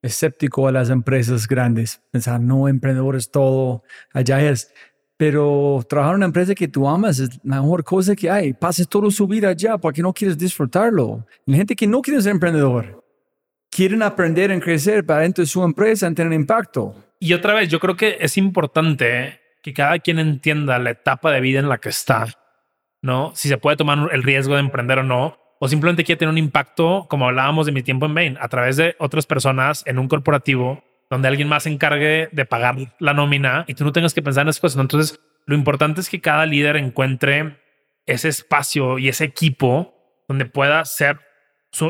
escéptico a las empresas grandes, pensar, no, emprendedores, todo, allá es. Pero trabajar en una empresa que tú amas es la mejor cosa que hay. Pases todo su vida allá porque no quieres disfrutarlo. La gente que no quiere ser emprendedor, quieren aprender a crecer para dentro de su empresa, en tener impacto. Y otra vez, yo creo que es importante que cada quien entienda la etapa de vida en la que está, ¿no? Si se puede tomar el riesgo de emprender o no, o simplemente quiere tener un impacto, como hablábamos de mi tiempo en Bain, a través de otras personas en un corporativo donde alguien más se encargue de pagar la nómina y tú no tengas que pensar en esas cosas. Entonces, lo importante es que cada líder encuentre ese espacio y ese equipo donde pueda ser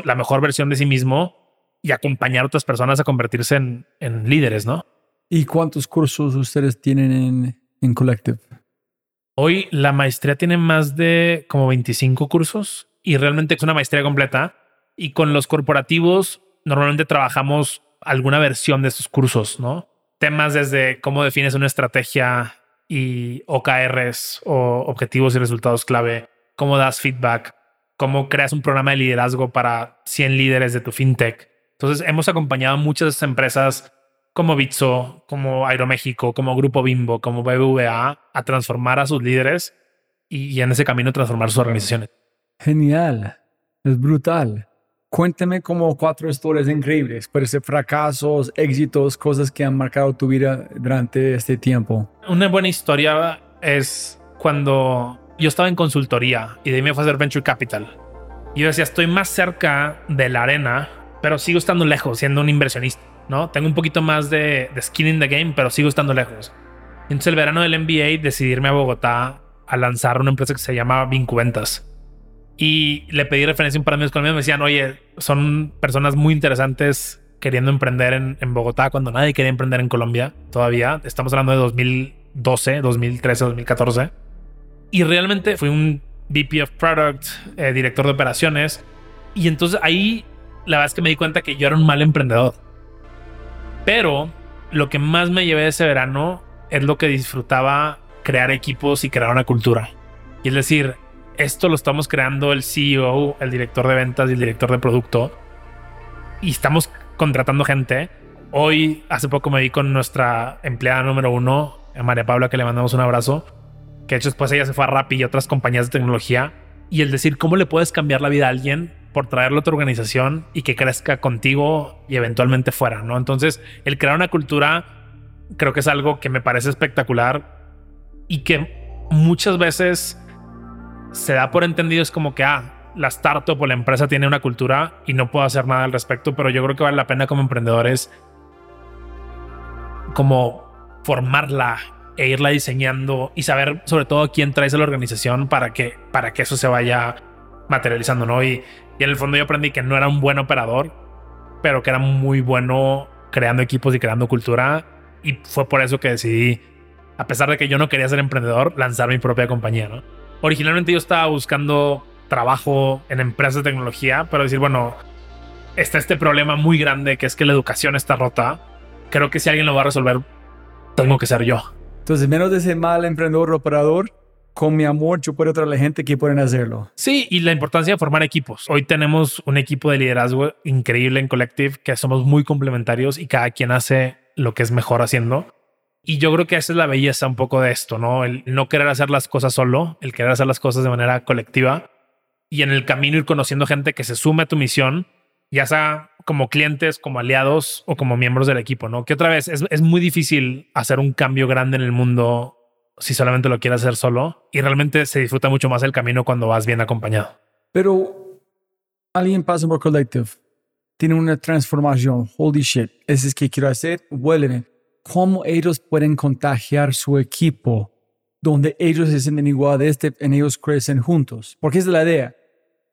la mejor versión de sí mismo y acompañar a otras personas a convertirse en, líderes, ¿no? ¿Y cuántos cursos ustedes tienen en, en Collective? Hoy la maestría tiene más de como 25 cursos y realmente es una maestría completa. Y con los corporativos normalmente trabajamos alguna versión de estos cursos, ¿no? Temas desde cómo defines una estrategia y OKRs o objetivos y resultados clave, cómo das feedback, cómo creas un programa de liderazgo para 100 líderes de tu fintech. Entonces hemos acompañado a muchas empresas como Bitso, como Aeroméxico, como Grupo Bimbo, como BBVA a transformar a sus líderes y, y en ese camino transformar sus organizaciones. Genial, es brutal. Cuénteme como cuatro historias increíbles, puede ser fracasos, éxitos, cosas que han marcado tu vida durante este tiempo. Una buena historia es cuando yo estaba en consultoría y de ahí me fue a hacer Venture Capital. Yo decía, estoy más cerca de la arena, pero sigo estando lejos siendo un inversionista, ¿no? Tengo un poquito más de, skin in the game, pero sigo estando lejos. Entonces el verano del MBA decidirme a Bogotá a lanzar una empresa que se llama Vincuventas y le pedí referencia a un par de amigos colombianos. Me decían, oye, son personas muy interesantes queriendo emprender en, en Bogotá cuando nadie quería emprender en Colombia todavía. Estamos hablando de 2012, 2013, 2014. Y realmente fui un VP of Product, eh, director de operaciones. Y entonces ahí la verdad es que me di cuenta que yo era un mal emprendedor. Pero lo que más me llevé de ese verano es lo que disfrutaba crear equipos y crear una cultura. Y es decir, esto lo estamos creando el CEO, el director de ventas y el director de producto. Y estamos contratando gente. Hoy, hace poco me vi con nuestra empleada número uno, María Paula, que le mandamos un abrazo. Que de hecho después ella se fue a Rappi y otras compañías de tecnología. Y el decir, ¿cómo le puedes cambiar la vida a alguien por traerlo a tu organización y que crezca contigo y eventualmente fuera, ¿no? Entonces, el crear una cultura creo que es algo que me parece espectacular y que muchas veces se da por entendido es como que, ah, la startup o la empresa tiene una cultura y no puedo hacer nada al respecto, pero yo creo que vale la pena como emprendedores como formarla e irla diseñando y saber sobre todo quién traes a la organización para que, para que eso se vaya materializando, ¿no? Y, y en el fondo yo aprendí que no era un buen operador, pero que era muy bueno creando equipos y creando cultura. Y fue por eso que decidí, a pesar de que yo no quería ser emprendedor, lanzar mi propia compañía. Originalmente yo estaba buscando trabajo en empresas de tecnología, pero decir, bueno, está este problema muy grande que es que la educación está rota. Creo que si alguien lo va a resolver, tengo que ser yo. Entonces, menos de ese mal emprendedor operador, con mi amor, yo puedo traer a la gente que pueden hacerlo. Sí, y la importancia de formar equipos. Hoy tenemos un equipo de liderazgo increíble en Collective, que somos muy complementarios y cada quien hace lo que es mejor haciendo. Y yo creo que esa es la belleza un poco de esto, ¿no? El no querer hacer las cosas solo, el querer hacer las cosas de manera colectiva y en el camino ir conociendo gente que se sume a tu misión, ya sea como clientes, como aliados o como miembros del equipo, ¿no? Que otra vez es, es muy difícil hacer un cambio grande en el mundo si solamente lo quieres hacer solo y realmente se disfruta mucho más el camino cuando vas bien acompañado. Pero alguien pasa por Collective, tiene una transformación, holy shit, ese es que quiero hacer, vuelven. ¿Cómo ellos pueden contagiar su equipo donde ellos se sienten iguales en ellos crecen juntos? Porque es la idea,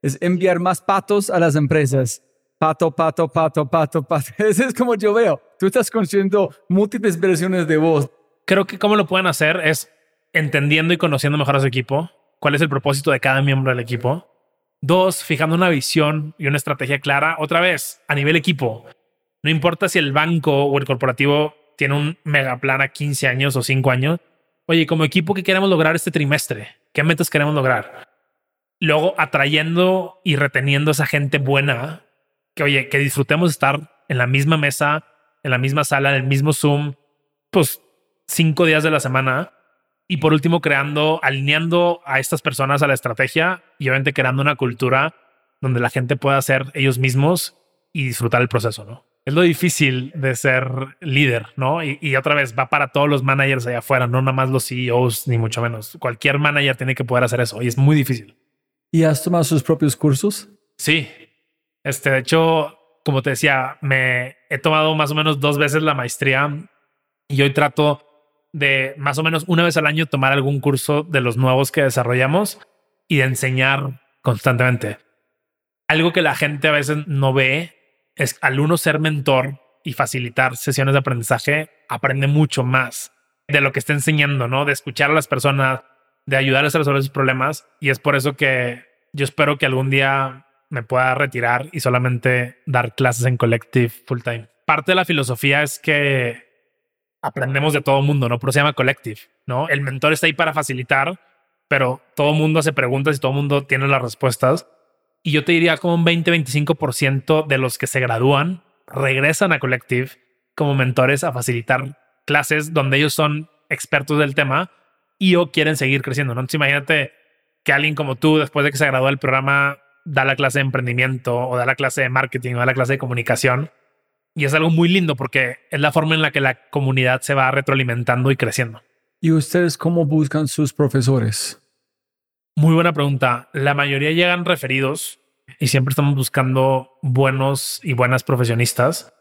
es enviar más patos a las empresas. Pato, pato, pato, pato, pato. Ese es como yo veo. Tú estás construyendo múltiples versiones de voz creo que cómo lo pueden hacer es entendiendo y conociendo mejor a su equipo, cuál es el propósito de cada miembro del equipo. Dos, fijando una visión y una estrategia clara. Otra vez, a nivel equipo, no importa si el banco o el corporativo tiene un mega plan a 15 años o 5 años. Oye, como equipo, ¿qué queremos lograr este trimestre? ¿Qué metas queremos lograr? Luego, atrayendo y reteniendo a esa gente buena, que oye, que disfrutemos estar en la misma mesa, en la misma sala, en el mismo Zoom, pues cinco días de la semana. Y por último, creando, alineando a estas personas a la estrategia y obviamente creando una cultura donde la gente pueda ser ellos mismos y disfrutar el proceso, ¿no? Es lo difícil de ser líder, ¿no? Y, y, otra vez va para todos los managers allá afuera, no nada más los CEOs, ni mucho menos. Cualquier manager tiene que poder hacer eso y es muy difícil. ¿Y has tomado sus propios cursos? Sí. Este, de hecho, como te decía, me he tomado más o menos dos veces la maestría y hoy trato de más o menos una vez al año tomar algún curso de los nuevos que desarrollamos y de enseñar constantemente. Algo que la gente a veces no ve es al uno ser mentor y facilitar sesiones de aprendizaje, aprende mucho más de lo que está enseñando, ¿no? De escuchar a las personas, de ayudarles a resolver sus problemas. Y es por eso que yo espero que algún día me pueda retirar y solamente dar clases en Collective full time. Parte de la filosofía es que aprendemos de todo mundo, ¿no? Pero se llama collective, ¿no? El mentor está ahí para facilitar, pero todo mundo hace preguntas y todo mundo tiene las respuestas. Y yo te diría como un 20-25% de los que se gradúan regresan a Collective como mentores a facilitar clases donde ellos son expertos del tema y o quieren seguir creciendo, ¿no? Entonces imagínate que alguien como tú, después de que se gradúa del programa, da la clase de emprendimiento o da la clase de marketing o da la clase de comunicación y es algo muy lindo porque es la forma en la que la comunidad se va retroalimentando y creciendo. ¿Y ustedes cómo buscan sus profesores? Muy buena pregunta. La mayoría llegan referidos y siempre estamos buscando buenos y buenas profesionistas,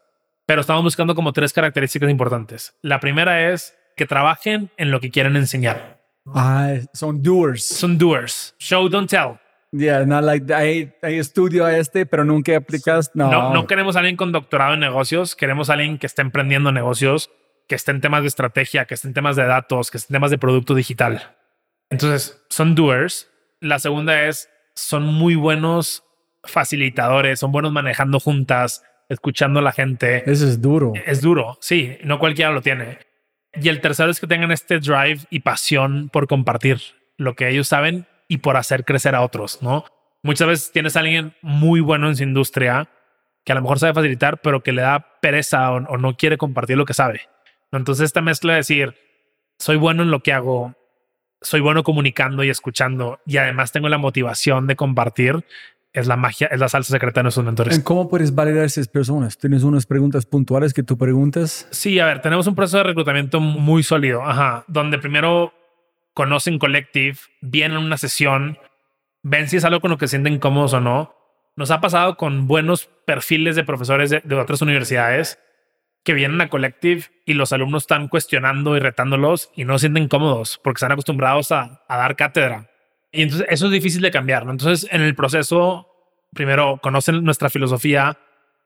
pero estamos buscando como tres características importantes. La primera es que trabajen en lo que quieren enseñar. Ah, son doers. Son doers. Show, don't tell. Yeah, not like hay, hay estudio a este, pero nunca aplicas. No. No, no queremos a alguien con doctorado en negocios, queremos a alguien que esté emprendiendo negocios, que esté en temas de estrategia, que esté en temas de datos, que esté en temas de producto digital. Entonces, son doers. La segunda es, son muy buenos facilitadores, son buenos manejando juntas, escuchando a la gente. Eso es duro. Es duro, sí, no cualquiera lo tiene. Y el tercero es que tengan este drive y pasión por compartir lo que ellos saben y por hacer crecer a otros, ¿no? Muchas veces tienes a alguien muy bueno en su industria que a lo mejor sabe facilitar, pero que le da pereza o, no quiere compartir lo que sabe. Entonces esta mezcla de decir, soy bueno en lo que hago, soy bueno comunicando y escuchando y además tengo la motivación de compartir, es la magia, es la salsa secreta de nuestros mentores. ¿Cómo puedes validar a esas personas? ¿Tienes unas preguntas puntuales que tú preguntas? Sí, a ver, tenemos un proceso de reclutamiento muy sólido, ajá, donde primero conocen Collective, vienen a una sesión, ven si es algo con lo que se sienten cómodos o no. Nos ha pasado con buenos perfiles de profesores de, otras universidades que vienen a Collective y los alumnos están cuestionando y retándolos y no se sienten cómodos porque están acostumbrados a, dar cátedra. Y entonces eso es difícil de cambiar. Entonces en el proceso, primero conocen nuestra filosofía,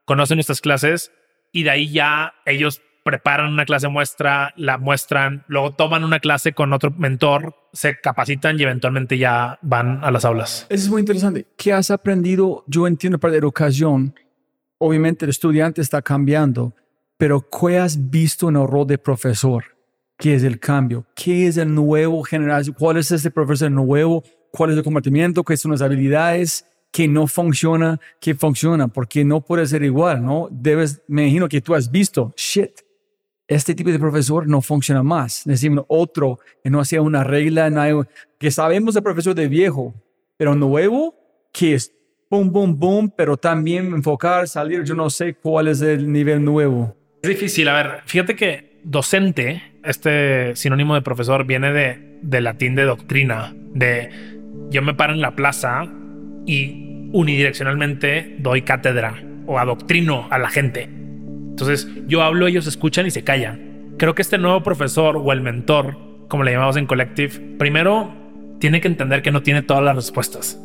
conocen nuestras clases y de ahí ya ellos preparan una clase muestra, la muestran, luego toman una clase con otro mentor, se capacitan y eventualmente ya van a las aulas. Eso es muy interesante. ¿Qué has aprendido? Yo entiendo para la educación, obviamente el estudiante está cambiando, pero ¿qué has visto en el rol de profesor? ¿Qué es el cambio? ¿Qué es el nuevo generación? ¿Cuál es este profesor nuevo? ¿Cuál es el comportamiento? ¿Qué son las habilidades? que no funciona, que funciona, porque no puede ser igual, ¿no? Debes, me imagino que tú has visto, shit, este tipo de profesor no funciona más. Decimos otro que no hacía una regla, que sabemos de profesor de viejo, pero nuevo, que es boom, boom, boom, pero también enfocar, salir, yo no sé cuál es el nivel nuevo. Es difícil, a ver, fíjate que docente, este sinónimo de profesor viene de, de latín de doctrina, de yo me paro en la plaza y unidireccionalmente doy cátedra o adoctrino a la gente. Entonces yo hablo, ellos escuchan y se callan. Creo que este nuevo profesor o el mentor, como le llamamos en Collective, primero tiene que entender que no tiene todas las respuestas.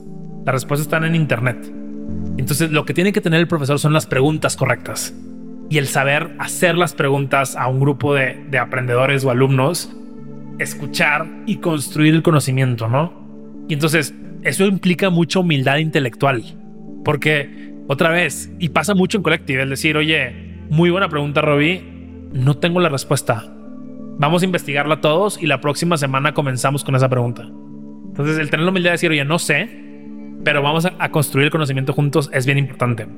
Las respuestas están en Internet. Entonces lo que tiene que tener el profesor son las preguntas correctas y el saber hacer las preguntas a un grupo de, de aprendedores o alumnos, escuchar y construir el conocimiento, ¿no? Y entonces eso implica mucha humildad intelectual, porque otra vez, y pasa mucho en Collective, el decir, oye, muy buena pregunta, Robbie. No tengo la respuesta. Vamos a investigarla todos y la próxima semana comenzamos con esa pregunta. Entonces, el tener la humildad de decir, oye, no sé, pero vamos a, construir el conocimiento juntos es bien importante.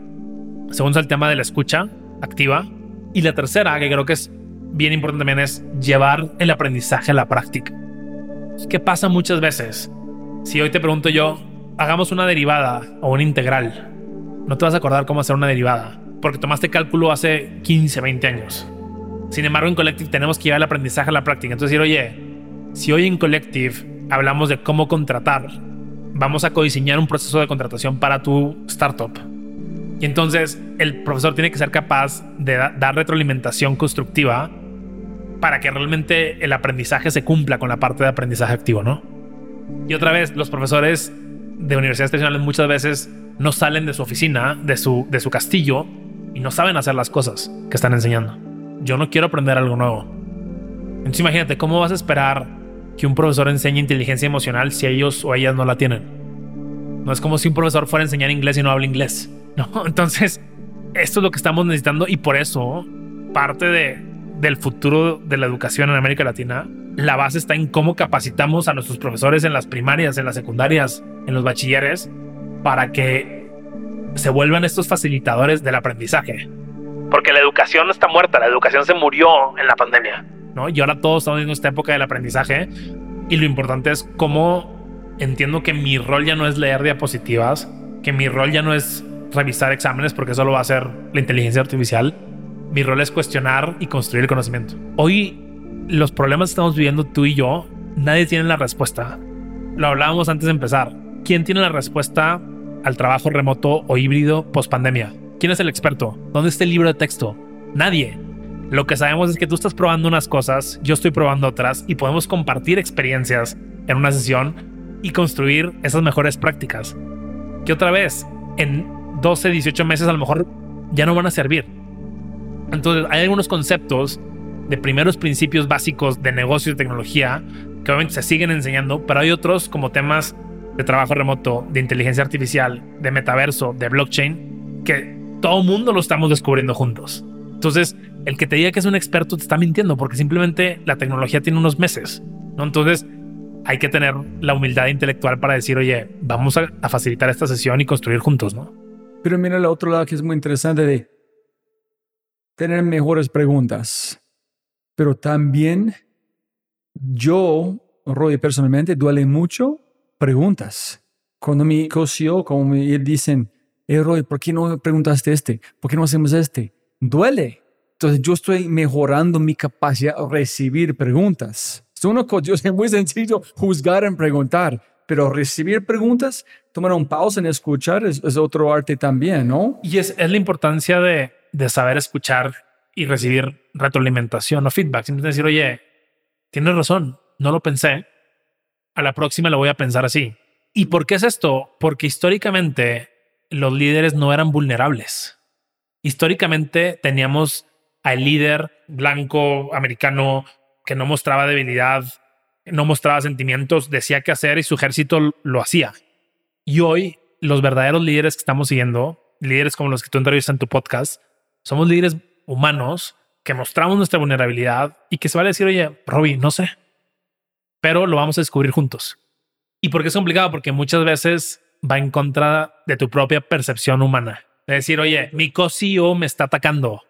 Segundo, el tema de la escucha activa. Y la tercera, que creo que es bien importante también, es llevar el aprendizaje a la práctica. ¿Qué pasa muchas veces? Si hoy te pregunto yo, hagamos una derivada o una integral, no te vas a acordar cómo hacer una derivada porque tomaste cálculo hace 15, 20 años. Sin embargo, en Collective tenemos que llevar el aprendizaje a la práctica. Entonces, decir, oye, si hoy en Collective hablamos de cómo contratar, vamos a codiseñar un proceso de contratación para tu startup. Y entonces el profesor tiene que ser capaz de dar retroalimentación constructiva para que realmente el aprendizaje se cumpla con la parte de aprendizaje activo, ¿no? Y otra vez, los profesores de universidades tradicionales muchas veces no salen de su oficina, de su, de su castillo, y no saben hacer las cosas que están enseñando. Yo no quiero aprender algo nuevo. Entonces imagínate, ¿cómo vas a esperar que un profesor enseñe inteligencia emocional si ellos o ellas no la tienen? No es como si un profesor fuera a enseñar inglés y no habla inglés. No, entonces esto es lo que estamos necesitando y por eso parte de, del futuro de la educación en América Latina, la base está en cómo capacitamos a nuestros profesores en las primarias, en las secundarias, en los bachilleres, para que se vuelvan estos facilitadores del aprendizaje. Porque la educación está muerta, la educación se murió en la pandemia. ¿no? Y ahora todos estamos en esta época del aprendizaje y lo importante es cómo entiendo que mi rol ya no es leer diapositivas, que mi rol ya no es revisar exámenes porque eso lo va a hacer la inteligencia artificial. Mi rol es cuestionar y construir el conocimiento. Hoy los problemas que estamos viviendo tú y yo, nadie tiene la respuesta. Lo hablábamos antes de empezar. ¿Quién tiene la respuesta al trabajo remoto o híbrido post pandemia? ¿Quién es el experto? ¿Dónde está el libro de texto? Nadie. Lo que sabemos es que tú estás probando unas cosas, yo estoy probando otras y podemos compartir experiencias en una sesión y construir esas mejores prácticas. que otra vez en 12, 18 meses a lo mejor ya no van a servir. Entonces hay algunos conceptos de primeros principios básicos de negocio y tecnología que obviamente se siguen enseñando, pero hay otros como temas de trabajo remoto, de inteligencia artificial, de metaverso, de blockchain, que todo mundo lo estamos descubriendo juntos. Entonces, el que te diga que es un experto te está mintiendo porque simplemente la tecnología tiene unos meses, ¿no? Entonces, hay que tener la humildad intelectual para decir, oye, vamos a, facilitar esta sesión y construir juntos, ¿no? Pero mira el otro lado que es muy interesante de tener mejores preguntas. Pero también yo, Roy, personalmente, duele mucho preguntas. Cuando mi cocio, como me dicen, hey Roy, ¿por qué no preguntaste este? ¿Por qué no hacemos este? Duele. Entonces yo estoy mejorando mi capacidad de recibir preguntas. Es una cosa, muy sencillo juzgar en preguntar, pero recibir preguntas, tomar un pausa en escuchar es, es otro arte también, ¿no? Y es, es la importancia de, de saber escuchar y recibir retroalimentación o feedback. Simplemente decir, oye, tienes razón, no lo pensé. A la próxima lo voy a pensar así. ¿Y por qué es esto? Porque históricamente los líderes no eran vulnerables. Históricamente teníamos al líder blanco americano que no mostraba debilidad, no mostraba sentimientos, decía qué hacer y su ejército lo hacía. Y hoy los verdaderos líderes que estamos siguiendo, líderes como los que tú entrevistas en tu podcast, somos líderes humanos que mostramos nuestra vulnerabilidad y que se va a decir, oye, Robbie, no sé, pero lo vamos a descubrir juntos. ¿Y por qué es complicado? Porque muchas veces va en contra de tu propia percepción humana. Es decir, oye, mi co-CEO me está atacando,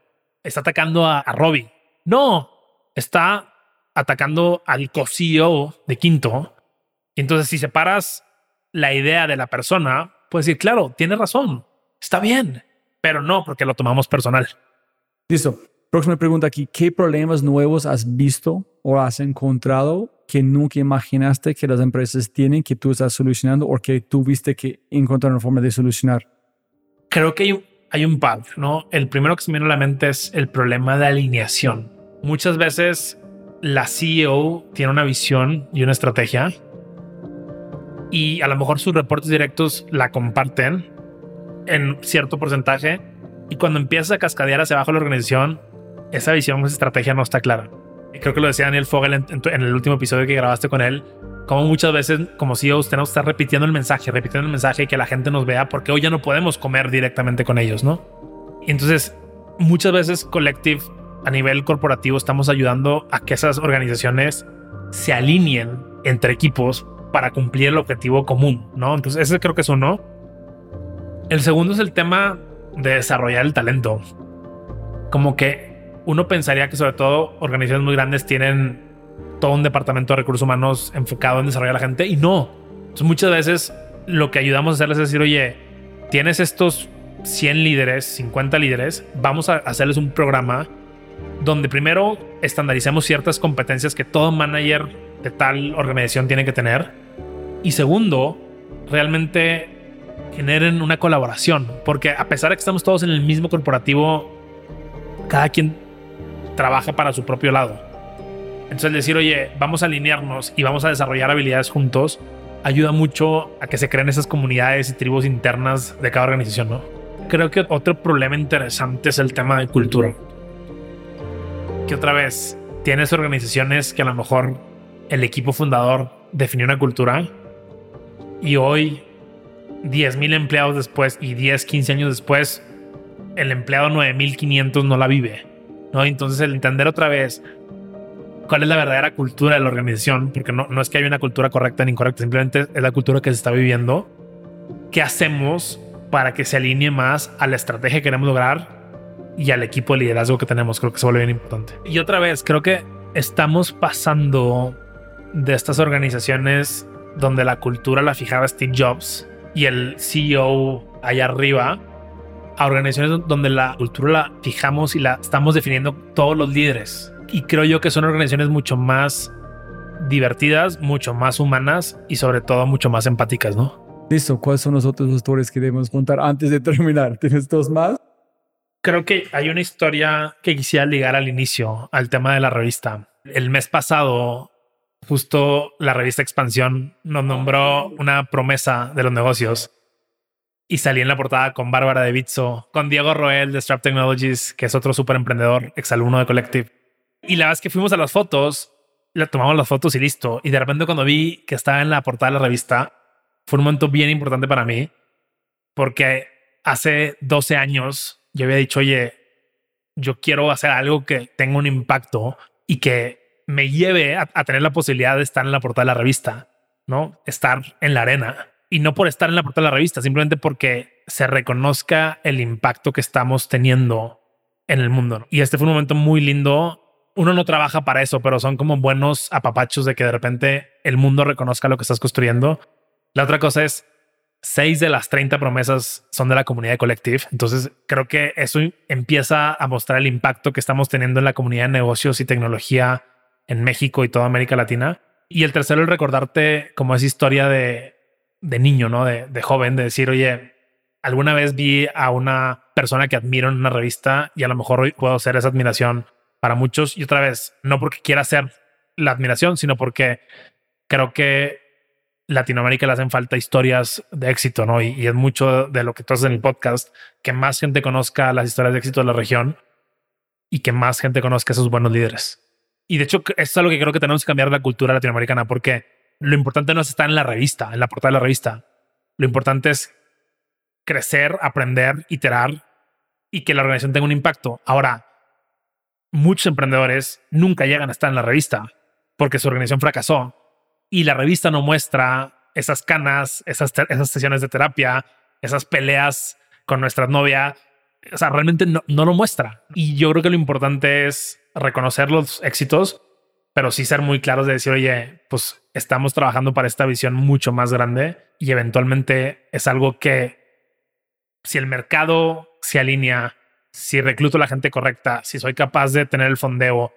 está atacando a, a Robbie. No, está atacando al co-CEO de Quinto. Entonces, si separas la idea de la persona, puedes decir, claro, tiene razón, está bien, pero no porque lo tomamos personal. Listo. Próxima pregunta aquí. ¿Qué problemas nuevos has visto o has encontrado que nunca imaginaste que las empresas tienen, que tú estás solucionando o que tuviste que encontrar una forma de solucionar? Creo que hay hay un par, ¿no? El primero que se me viene a la mente es el problema de alineación. Muchas veces la CEO tiene una visión y una estrategia y a lo mejor sus reportes directos la comparten en cierto porcentaje y cuando empieza a cascadear hacia abajo la organización, esa visión, esa estrategia no está clara. Creo que lo decía Daniel Fogel en, el último episodio que grabaste con él, como muchas veces como CEOs tenemos que estar repitiendo el mensaje, repitiendo el mensaje y que la gente nos vea porque hoy ya no podemos comer directamente con ellos, ¿no? Y entonces, muchas veces Collective a nivel corporativo estamos ayudando a que esas organizaciones se alineen entre equipos para cumplir el objetivo común, ¿no? Entonces, ese creo que es uno. El segundo es el tema de desarrollar el talento. Como que uno pensaría que sobre todo organizaciones muy grandes tienen todo un departamento de recursos humanos enfocado en desarrollar a la gente y no. Entonces muchas veces lo que ayudamos a hacerles es decir, oye, tienes estos 100 líderes, 50 líderes, vamos a hacerles un programa donde primero estandaricemos ciertas competencias que todo manager de tal organización tiene que tener y segundo, realmente generen una colaboración, porque a pesar de que estamos todos en el mismo corporativo, cada quien trabaja para su propio lado. Entonces decir, oye, vamos a alinearnos y vamos a desarrollar habilidades juntos, ayuda mucho a que se creen esas comunidades y tribus internas de cada organización, ¿no? Creo que otro problema interesante es el tema de cultura. Que otra vez, tienes organizaciones que a lo mejor el equipo fundador definió una cultura y hoy 10.000 empleados después y 10, 15 años después, el empleado 9.500 no la vive. ¿No? Entonces el entender otra vez cuál es la verdadera cultura de la organización, porque no, no es que haya una cultura correcta ni incorrecta, simplemente es la cultura que se está viviendo. ¿Qué hacemos para que se alinee más a la estrategia que queremos lograr y al equipo de liderazgo que tenemos? Creo que se vuelve bien importante. Y otra vez, creo que estamos pasando de estas organizaciones donde la cultura la fijaba Steve Jobs y el CEO allá arriba a organizaciones donde la cultura la fijamos y la estamos definiendo todos los líderes. Y creo yo que son organizaciones mucho más divertidas, mucho más humanas y sobre todo mucho más empáticas, ¿no? Listo, ¿cuáles son los otros historias que debemos contar antes de terminar? ¿Tienes dos más? Creo que hay una historia que quisiera ligar al inicio, al tema de la revista. El mes pasado, justo la revista Expansión nos nombró una promesa de los negocios y salí en la portada con Bárbara de Bitso, con Diego Roel de Strap Technologies, que es otro súper emprendedor, exalumno de Collective. Y la vez que fuimos a las fotos, le tomamos las fotos y listo. Y de repente cuando vi que estaba en la portada de la revista, fue un momento bien importante para mí, porque hace 12 años yo había dicho, oye, yo quiero hacer algo que tenga un impacto y que me lleve a, tener la posibilidad de estar en la portada de la revista, ¿no? Estar en la arena. Y no por estar en la portada de la revista, simplemente porque se reconozca el impacto que estamos teniendo en el mundo. Y este fue un momento muy lindo. Uno no trabaja para eso, pero son como buenos apapachos de que de repente el mundo reconozca lo que estás construyendo. La otra cosa es, seis de las 30 promesas son de la comunidad de Collective. Entonces creo que eso empieza a mostrar el impacto que estamos teniendo en la comunidad de negocios y tecnología en México y toda América Latina. Y el tercero, el recordarte como esa historia de, de niño, ¿no? De, joven, de decir, oye, alguna vez vi a una persona que admiro en una revista y a lo mejor hoy puedo ser esa admiración para muchos. Y otra vez, no porque quiera ser la admiración, sino porque creo que Latinoamérica le hacen falta historias de éxito, ¿no? Y, es mucho de lo que tú haces en el podcast, que más gente conozca las historias de éxito de la región y que más gente conozca a esos buenos líderes. Y de hecho, eso es algo que creo que tenemos que cambiar la cultura latinoamericana, porque lo importante no es estar en la revista, en la portada de la revista. Lo importante es crecer, aprender, iterar y que la organización tenga un impacto. Ahora, muchos emprendedores nunca llegan a estar en la revista porque su organización fracasó y la revista no muestra esas canas, esas, sesiones de terapia, esas peleas con nuestra novia. O sea, realmente no, no lo muestra. Y yo creo que lo importante es reconocer los éxitos, pero sí ser muy claros de decir, oye, pues estamos trabajando para esta visión mucho más grande y eventualmente es algo que si el mercado se alinea, si recluto la gente correcta, si soy capaz de tener el fondeo,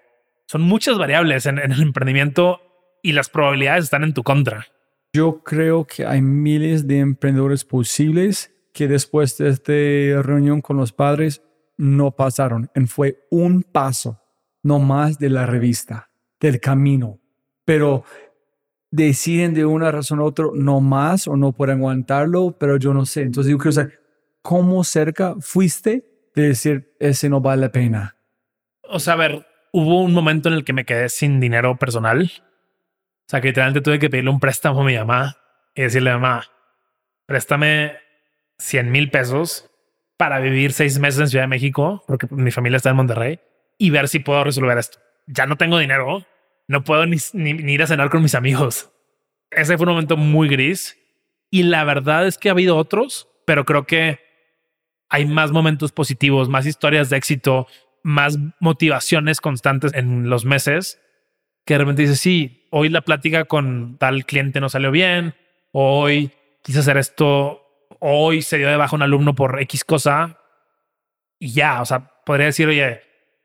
son muchas variables en, en el emprendimiento y las probabilidades están en tu contra. Yo creo que hay miles de emprendedores posibles que después de esta reunión con los padres no pasaron. Fue un paso, no más de la revista, del camino. Pero deciden de una razón u otra no más o no pueden aguantarlo, pero yo no sé. Entonces yo quiero saber cómo cerca fuiste de decir ese no vale la pena. O sea, a ver, hubo un momento en el que me quedé sin dinero personal o sea, que literalmente tuve que pedirle un préstamo a mi mamá y decirle, mamá, préstame 100 mil pesos para vivir seis meses en Ciudad de México, porque mi familia está en Monterrey, y ver si puedo resolver esto. Ya no tengo dinero, no puedo ni, ni ir a cenar con mis amigos. Ese fue un momento muy gris y la verdad es que ha habido otros, pero creo que hay más momentos positivos, más historias de éxito, más motivaciones constantes en los meses que de repente dices, sí, hoy la plática con tal cliente no salió bien, hoy quise hacer esto, hoy se dio de baja un alumno por X cosa y ya, o sea, podría decir, oye,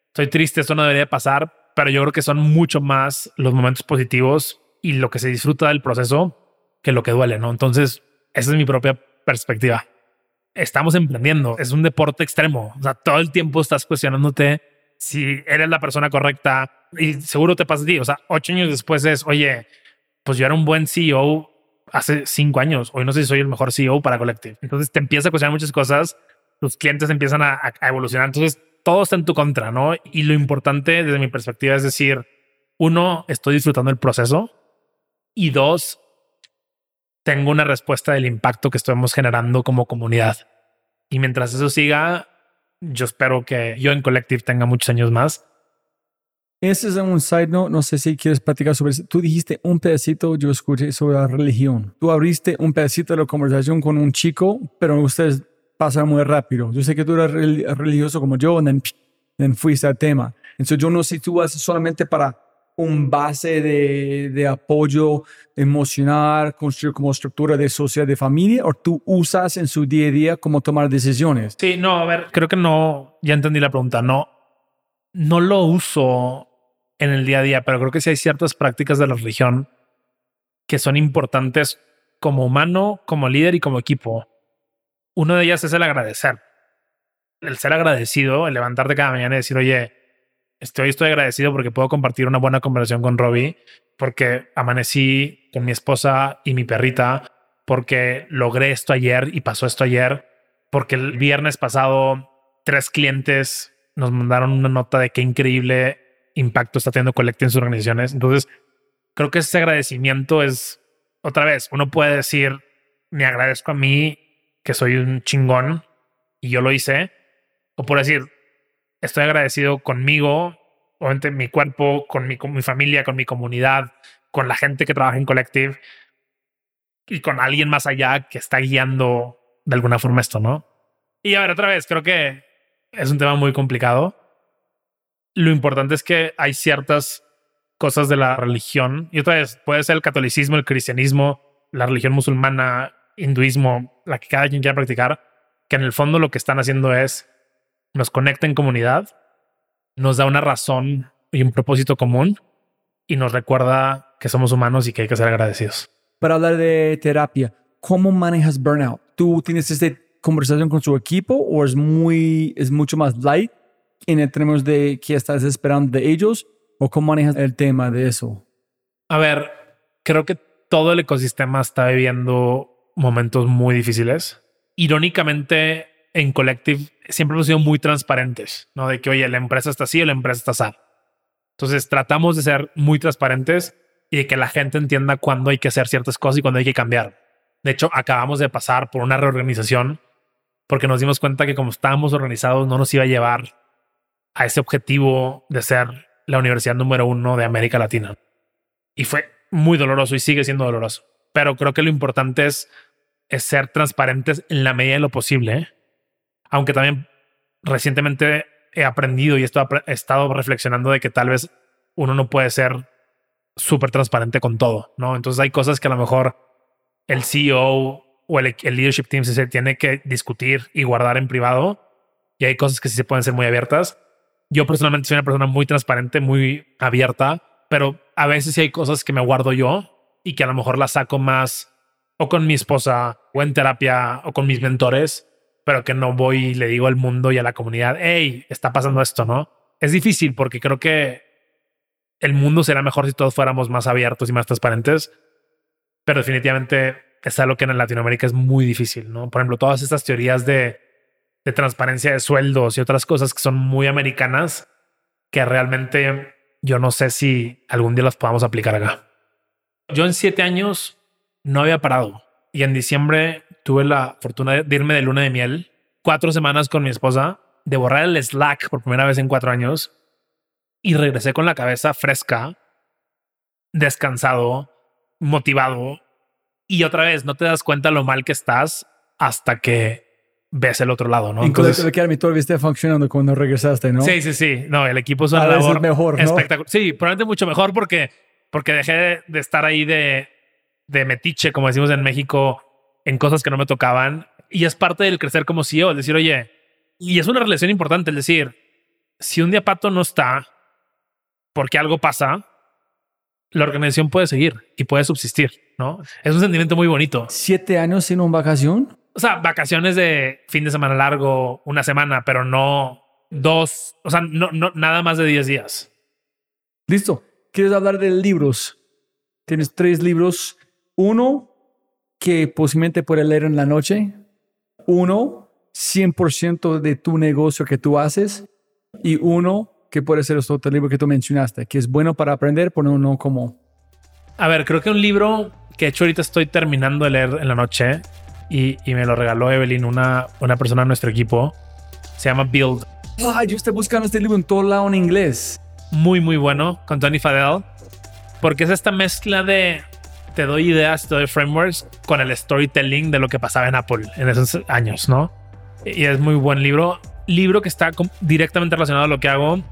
estoy triste, esto no debería pasar, pero yo creo que son mucho más los momentos positivos y lo que se disfruta del proceso que lo que duele, ¿no? Entonces, esa es mi propia perspectiva. Estamos emprendiendo, es un deporte extremo, o sea, todo el tiempo estás cuestionándote si eres la persona correcta, y seguro te pasa a ti, o sea, ocho años después es, oye, pues yo era un buen CEO hace cinco años, hoy no sé si soy el mejor CEO para Collective. Entonces te empieza a cuestionar muchas cosas, tus clientes empiezan a, a evolucionar, entonces todo está en tu contra, ¿no? Y lo importante desde mi perspectiva es decir, uno, estoy disfrutando el proceso y dos, tengo una respuesta del impacto que estamos generando como comunidad. Y mientras eso siga, yo espero que yo en Collective tenga muchos años más ese es un side note, no sé si quieres platicar sobre eso. Tú dijiste un pedacito, yo escuché sobre la religión. Tú abriste un pedacito de la conversación con un chico, pero ustedes pasan muy rápido. Yo sé que tú eres religioso como yo, y then, fuiste al tema. Entonces yo no sé si tú haces solamente para un base de, de, apoyo emocional, construir como estructura de sociedad de familia, o tú usas en su día a día como tomar decisiones? Sí, no, a ver, creo que no, ya entendí la pregunta. No, no lo uso en el día a día, pero creo que sí hay ciertas prácticas de la religión que son importantes como humano, como líder y como equipo. Uno de ellas es el agradecer. El ser agradecido, el levantarte cada mañana y decir, oye, estoy, estoy agradecido porque puedo compartir una buena conversación con Robbie, porque amanecí con mi esposa y mi perrita, porque logré esto ayer y pasó esto ayer, porque el viernes pasado tres clientes nos mandaron una nota de qué increíble impacto está teniendo Collective en sus organizaciones. Entonces, creo que ese agradecimiento es, otra vez, uno puede decir, me agradezco a mí que soy un chingón y yo lo hice, o por decir, estoy agradecido conmigo, obviamente mi cuerpo, con mi, con mi familia, con mi comunidad, con la gente que trabaja en Collective y con alguien más allá que está guiando de alguna forma esto, ¿no? Y a ver, otra vez, creo que es un tema muy complicado. Lo importante es que hay ciertas cosas de la religión, y otra vez, puede ser el catolicismo, el cristianismo, la religión musulmana, hinduismo, la que cada quien quiera practicar, que en el fondo lo que están haciendo es nos conecta en comunidad, nos da una razón y un propósito común y nos recuerda que somos humanos y que hay que ser agradecidos. Para hablar de terapia, ¿cómo manejas burnout? ¿Tú tienes esta conversación con su equipo o es muy es mucho más light en términos de qué estás esperando de ellos o cómo manejas el tema de eso? A ver, creo que todo el ecosistema está viviendo momentos muy difíciles. Irónicamente, en Collective siempre hemos sido muy transparentes, ¿no? De que, oye, la empresa está así o la empresa está así. Entonces tratamos de ser muy transparentes y de que la gente entienda cuándo hay que hacer ciertas cosas y cuándo hay que cambiar. De hecho, acabamos de pasar por una reorganización porque nos dimos cuenta que como estábamos organizados no nos iba a llevar a ese objetivo de ser la universidad número uno de América Latina. Y fue muy doloroso y sigue siendo doloroso. Pero creo que lo importante es, es ser transparentes en la medida de lo posible. ¿eh? Aunque también recientemente he aprendido y esto he estado reflexionando de que tal vez uno no puede ser súper transparente con todo, ¿no? Entonces hay cosas que a lo mejor el CEO o el, leadership team se tiene que discutir y guardar en privado y hay cosas que sí se pueden ser muy abiertas. Yo personalmente soy una persona muy transparente, muy abierta, pero a veces sí hay cosas que me guardo yo y que a lo mejor las saco más o con mi esposa o en terapia o con mis mentores pero que no voy y le digo al mundo y a la comunidad, hey, está pasando esto, ¿no? Es difícil porque creo que el mundo será mejor si todos fuéramos más abiertos y más transparentes, pero definitivamente es algo que en Latinoamérica es muy difícil, ¿no? Por ejemplo, todas estas teorías de, de transparencia de sueldos y otras cosas que son muy americanas, que realmente yo no sé si algún día las podamos aplicar acá. Yo en siete años no había parado y en diciembre tuve la fortuna de irme de luna de miel, cuatro semanas con mi esposa, de borrar el Slack por primera vez en cuatro años y regresé con la cabeza fresca, descansado, motivado y otra vez no te das cuenta lo mal que estás hasta que ves el otro lado, ¿no? Entonces, que mi viste funcionando cuando regresaste, ¿no? Sí, sí, sí. No, el equipo es una labor mejor, ¿no? espectacular. Sí, probablemente mucho mejor porque, porque dejé de estar ahí de, de metiche, como decimos en México, en cosas que no me tocaban. Y es parte del crecer como CEO, el decir, oye, y es una relación importante, el decir, si un día Pato no está porque algo pasa, la organización puede seguir y puede subsistir, ¿no? Es un sentimiento muy bonito. ¿Siete años sin una vacación? O sea, vacaciones de fin de semana largo, una semana, pero no dos, o sea, no, no nada más de diez días. Listo. ¿Quieres hablar de libros? Tienes tres libros. Uno, que posiblemente puedes leer en la noche. Uno, 100% de tu negocio que tú haces. Y uno, que puede ser este otro libro que tú mencionaste, que es bueno para aprender, pero no como... A ver, creo que un libro que hecho ahorita estoy terminando de leer en la noche y, y me lo regaló Evelyn, una, una persona de nuestro equipo. Se llama Build. Ah, yo estoy buscando este libro en todo lado en inglés. Muy, muy bueno, con Tony Fadell. Porque es esta mezcla de te doy ideas, te doy frameworks con el storytelling de lo que pasaba en Apple en esos años, ¿no? Y es muy buen libro. Libro que está directamente relacionado a lo que hago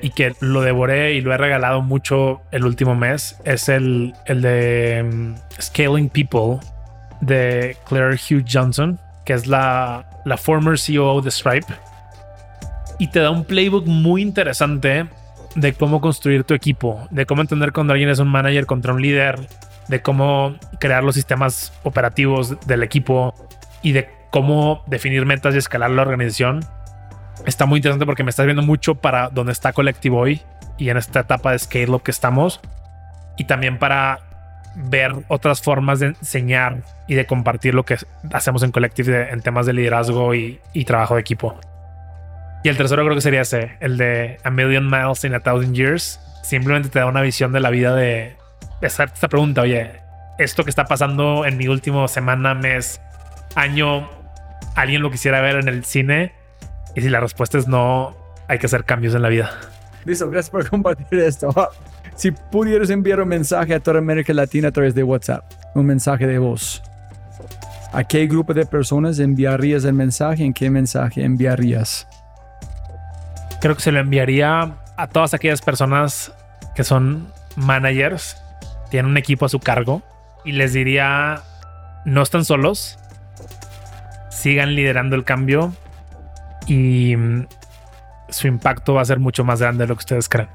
y que lo devoré y lo he regalado mucho el último mes es el, el de mm, Scaling People de Claire Hugh Johnson, que es la, la former CEO de Stripe. Y te da un playbook muy interesante de cómo construir tu equipo, de cómo entender cuando alguien es un manager contra un líder, de cómo crear los sistemas operativos del equipo y de cómo definir metas y escalar la organización. Está muy interesante porque me estás viendo mucho para donde está Colectivo hoy y en esta etapa de scale up que estamos y también para ver otras formas de enseñar y de compartir lo que hacemos en Collective en temas de liderazgo y, y, trabajo de equipo. Y el tercero creo que sería ese, el de A Million Miles in a Thousand Years. Simplemente te da una visión de la vida de, hacerte esta pregunta, oye, esto que está pasando en mi último semana, mes, año, alguien lo quisiera ver en el cine. Y si la respuesta es no, hay que hacer cambios en la vida. Listo, gracias por compartir esto. Si pudieras enviar un mensaje a toda América Latina a través de WhatsApp, un mensaje de voz, ¿a qué grupo de personas enviarías el mensaje? ¿En qué mensaje enviarías? Creo que se lo enviaría a todas aquellas personas que son managers, tienen un equipo a su cargo y les diría, no están solos, sigan liderando el cambio y mm, su impacto va a ser mucho más grande de lo que ustedes creen.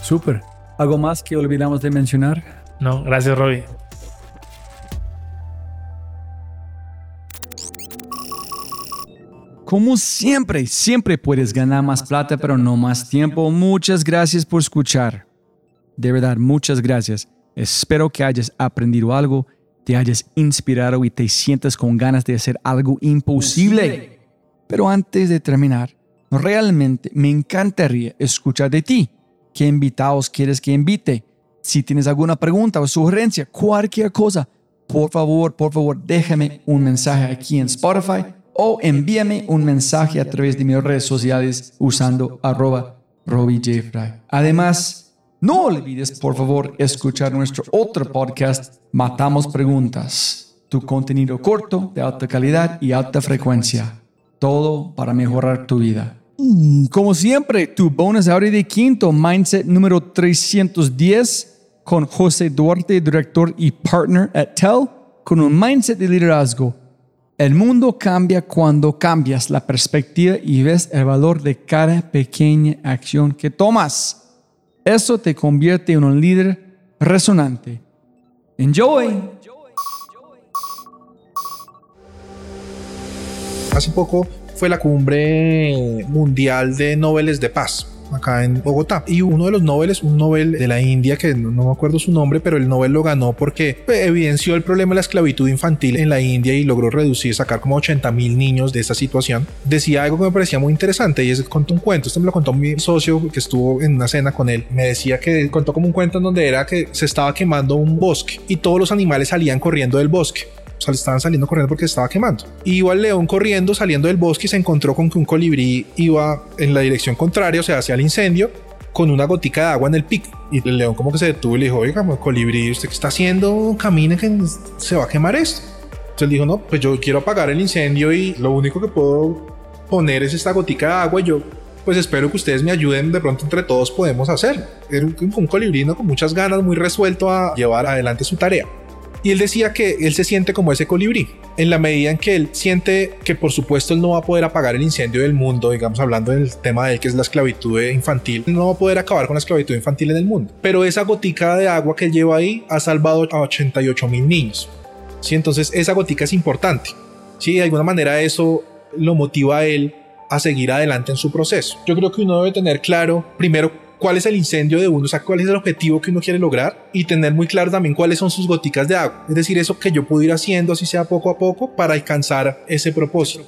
Súper. ¿Algo más que olvidamos de mencionar? No, gracias, Robbie. Como siempre, siempre puedes ganar más plata, pero no más tiempo. Muchas gracias por escuchar. De verdad, muchas gracias. Espero que hayas aprendido algo, te hayas inspirado y te sientas con ganas de hacer algo imposible. Pero antes de terminar, realmente me encantaría escuchar de ti. ¿Qué invitados quieres que invite? Si tienes alguna pregunta o sugerencia, cualquier cosa, por favor, por favor, déjame un mensaje aquí en Spotify o envíame un mensaje a través de mis redes sociales usando arroba Además, no olvides, por favor, escuchar nuestro otro podcast, Matamos Preguntas, tu contenido corto, de alta calidad y alta frecuencia. Todo para mejorar tu vida. Como siempre, tu bonus ahora de quinto, Mindset número 310, con José Duarte, director y partner at TEL, con un mindset de liderazgo. El mundo cambia cuando cambias la perspectiva y ves el valor de cada pequeña acción que tomas. Eso te convierte en un líder resonante. Enjoy. Hace poco fue la cumbre mundial de Nobeles de Paz acá en Bogotá. Y uno de los Nobeles, un Nobel de la India, que no, me acuerdo su nombre, pero el Nobel lo ganó porque evidenció el problema de la esclavitud infantil en la India y logró reducir, sacar como 80 mil niños de esa situación. Decía algo que me parecía muy interesante y es contó un cuento. Esto me lo contó mi socio que estuvo en una cena con él. Me decía que contó como un cuento en donde era que se estaba quemando un bosque y todos los animales salían corriendo del bosque o sea, le estaban saliendo corriendo porque se estaba quemando. Iba el león corriendo, saliendo del bosque y se encontró con que un colibrí iba en la dirección contraria, o sea, hacia el incendio, con una gotica de agua en el pico. Y el león como que se detuvo y le dijo, oiga, colibrí, ¿usted qué está haciendo? Camine que se va a quemar esto. Entonces dijo, no, pues yo quiero apagar el incendio y lo único que puedo poner es esta gotica de agua y yo pues espero que ustedes me ayuden, de pronto entre todos podemos hacer. Era un, un colibrino con muchas ganas, muy resuelto a llevar adelante su tarea. Y él decía que él se siente como ese colibrí, en la medida en que él siente que por supuesto él no va a poder apagar el incendio del mundo, digamos hablando del tema de él que es la esclavitud infantil, no va a poder acabar con la esclavitud infantil en el mundo. Pero esa gotica de agua que él lleva ahí ha salvado a 88 mil niños. ¿sí? Entonces esa gotica es importante. ¿sí? De alguna manera eso lo motiva a él a seguir adelante en su proceso. Yo creo que uno debe tener claro, primero, cuál es el incendio de uno, o sea, cuál es el objetivo que uno quiere lograr y tener muy claro también cuáles son sus goticas de agua. Es decir, eso que yo puedo ir haciendo, así sea poco a poco, para alcanzar ese propósito.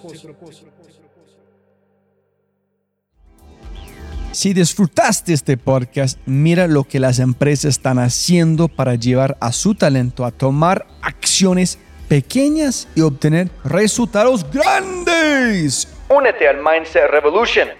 Si disfrutaste este podcast, mira lo que las empresas están haciendo para llevar a su talento a tomar acciones pequeñas y obtener resultados grandes. Únete al Mindset Revolution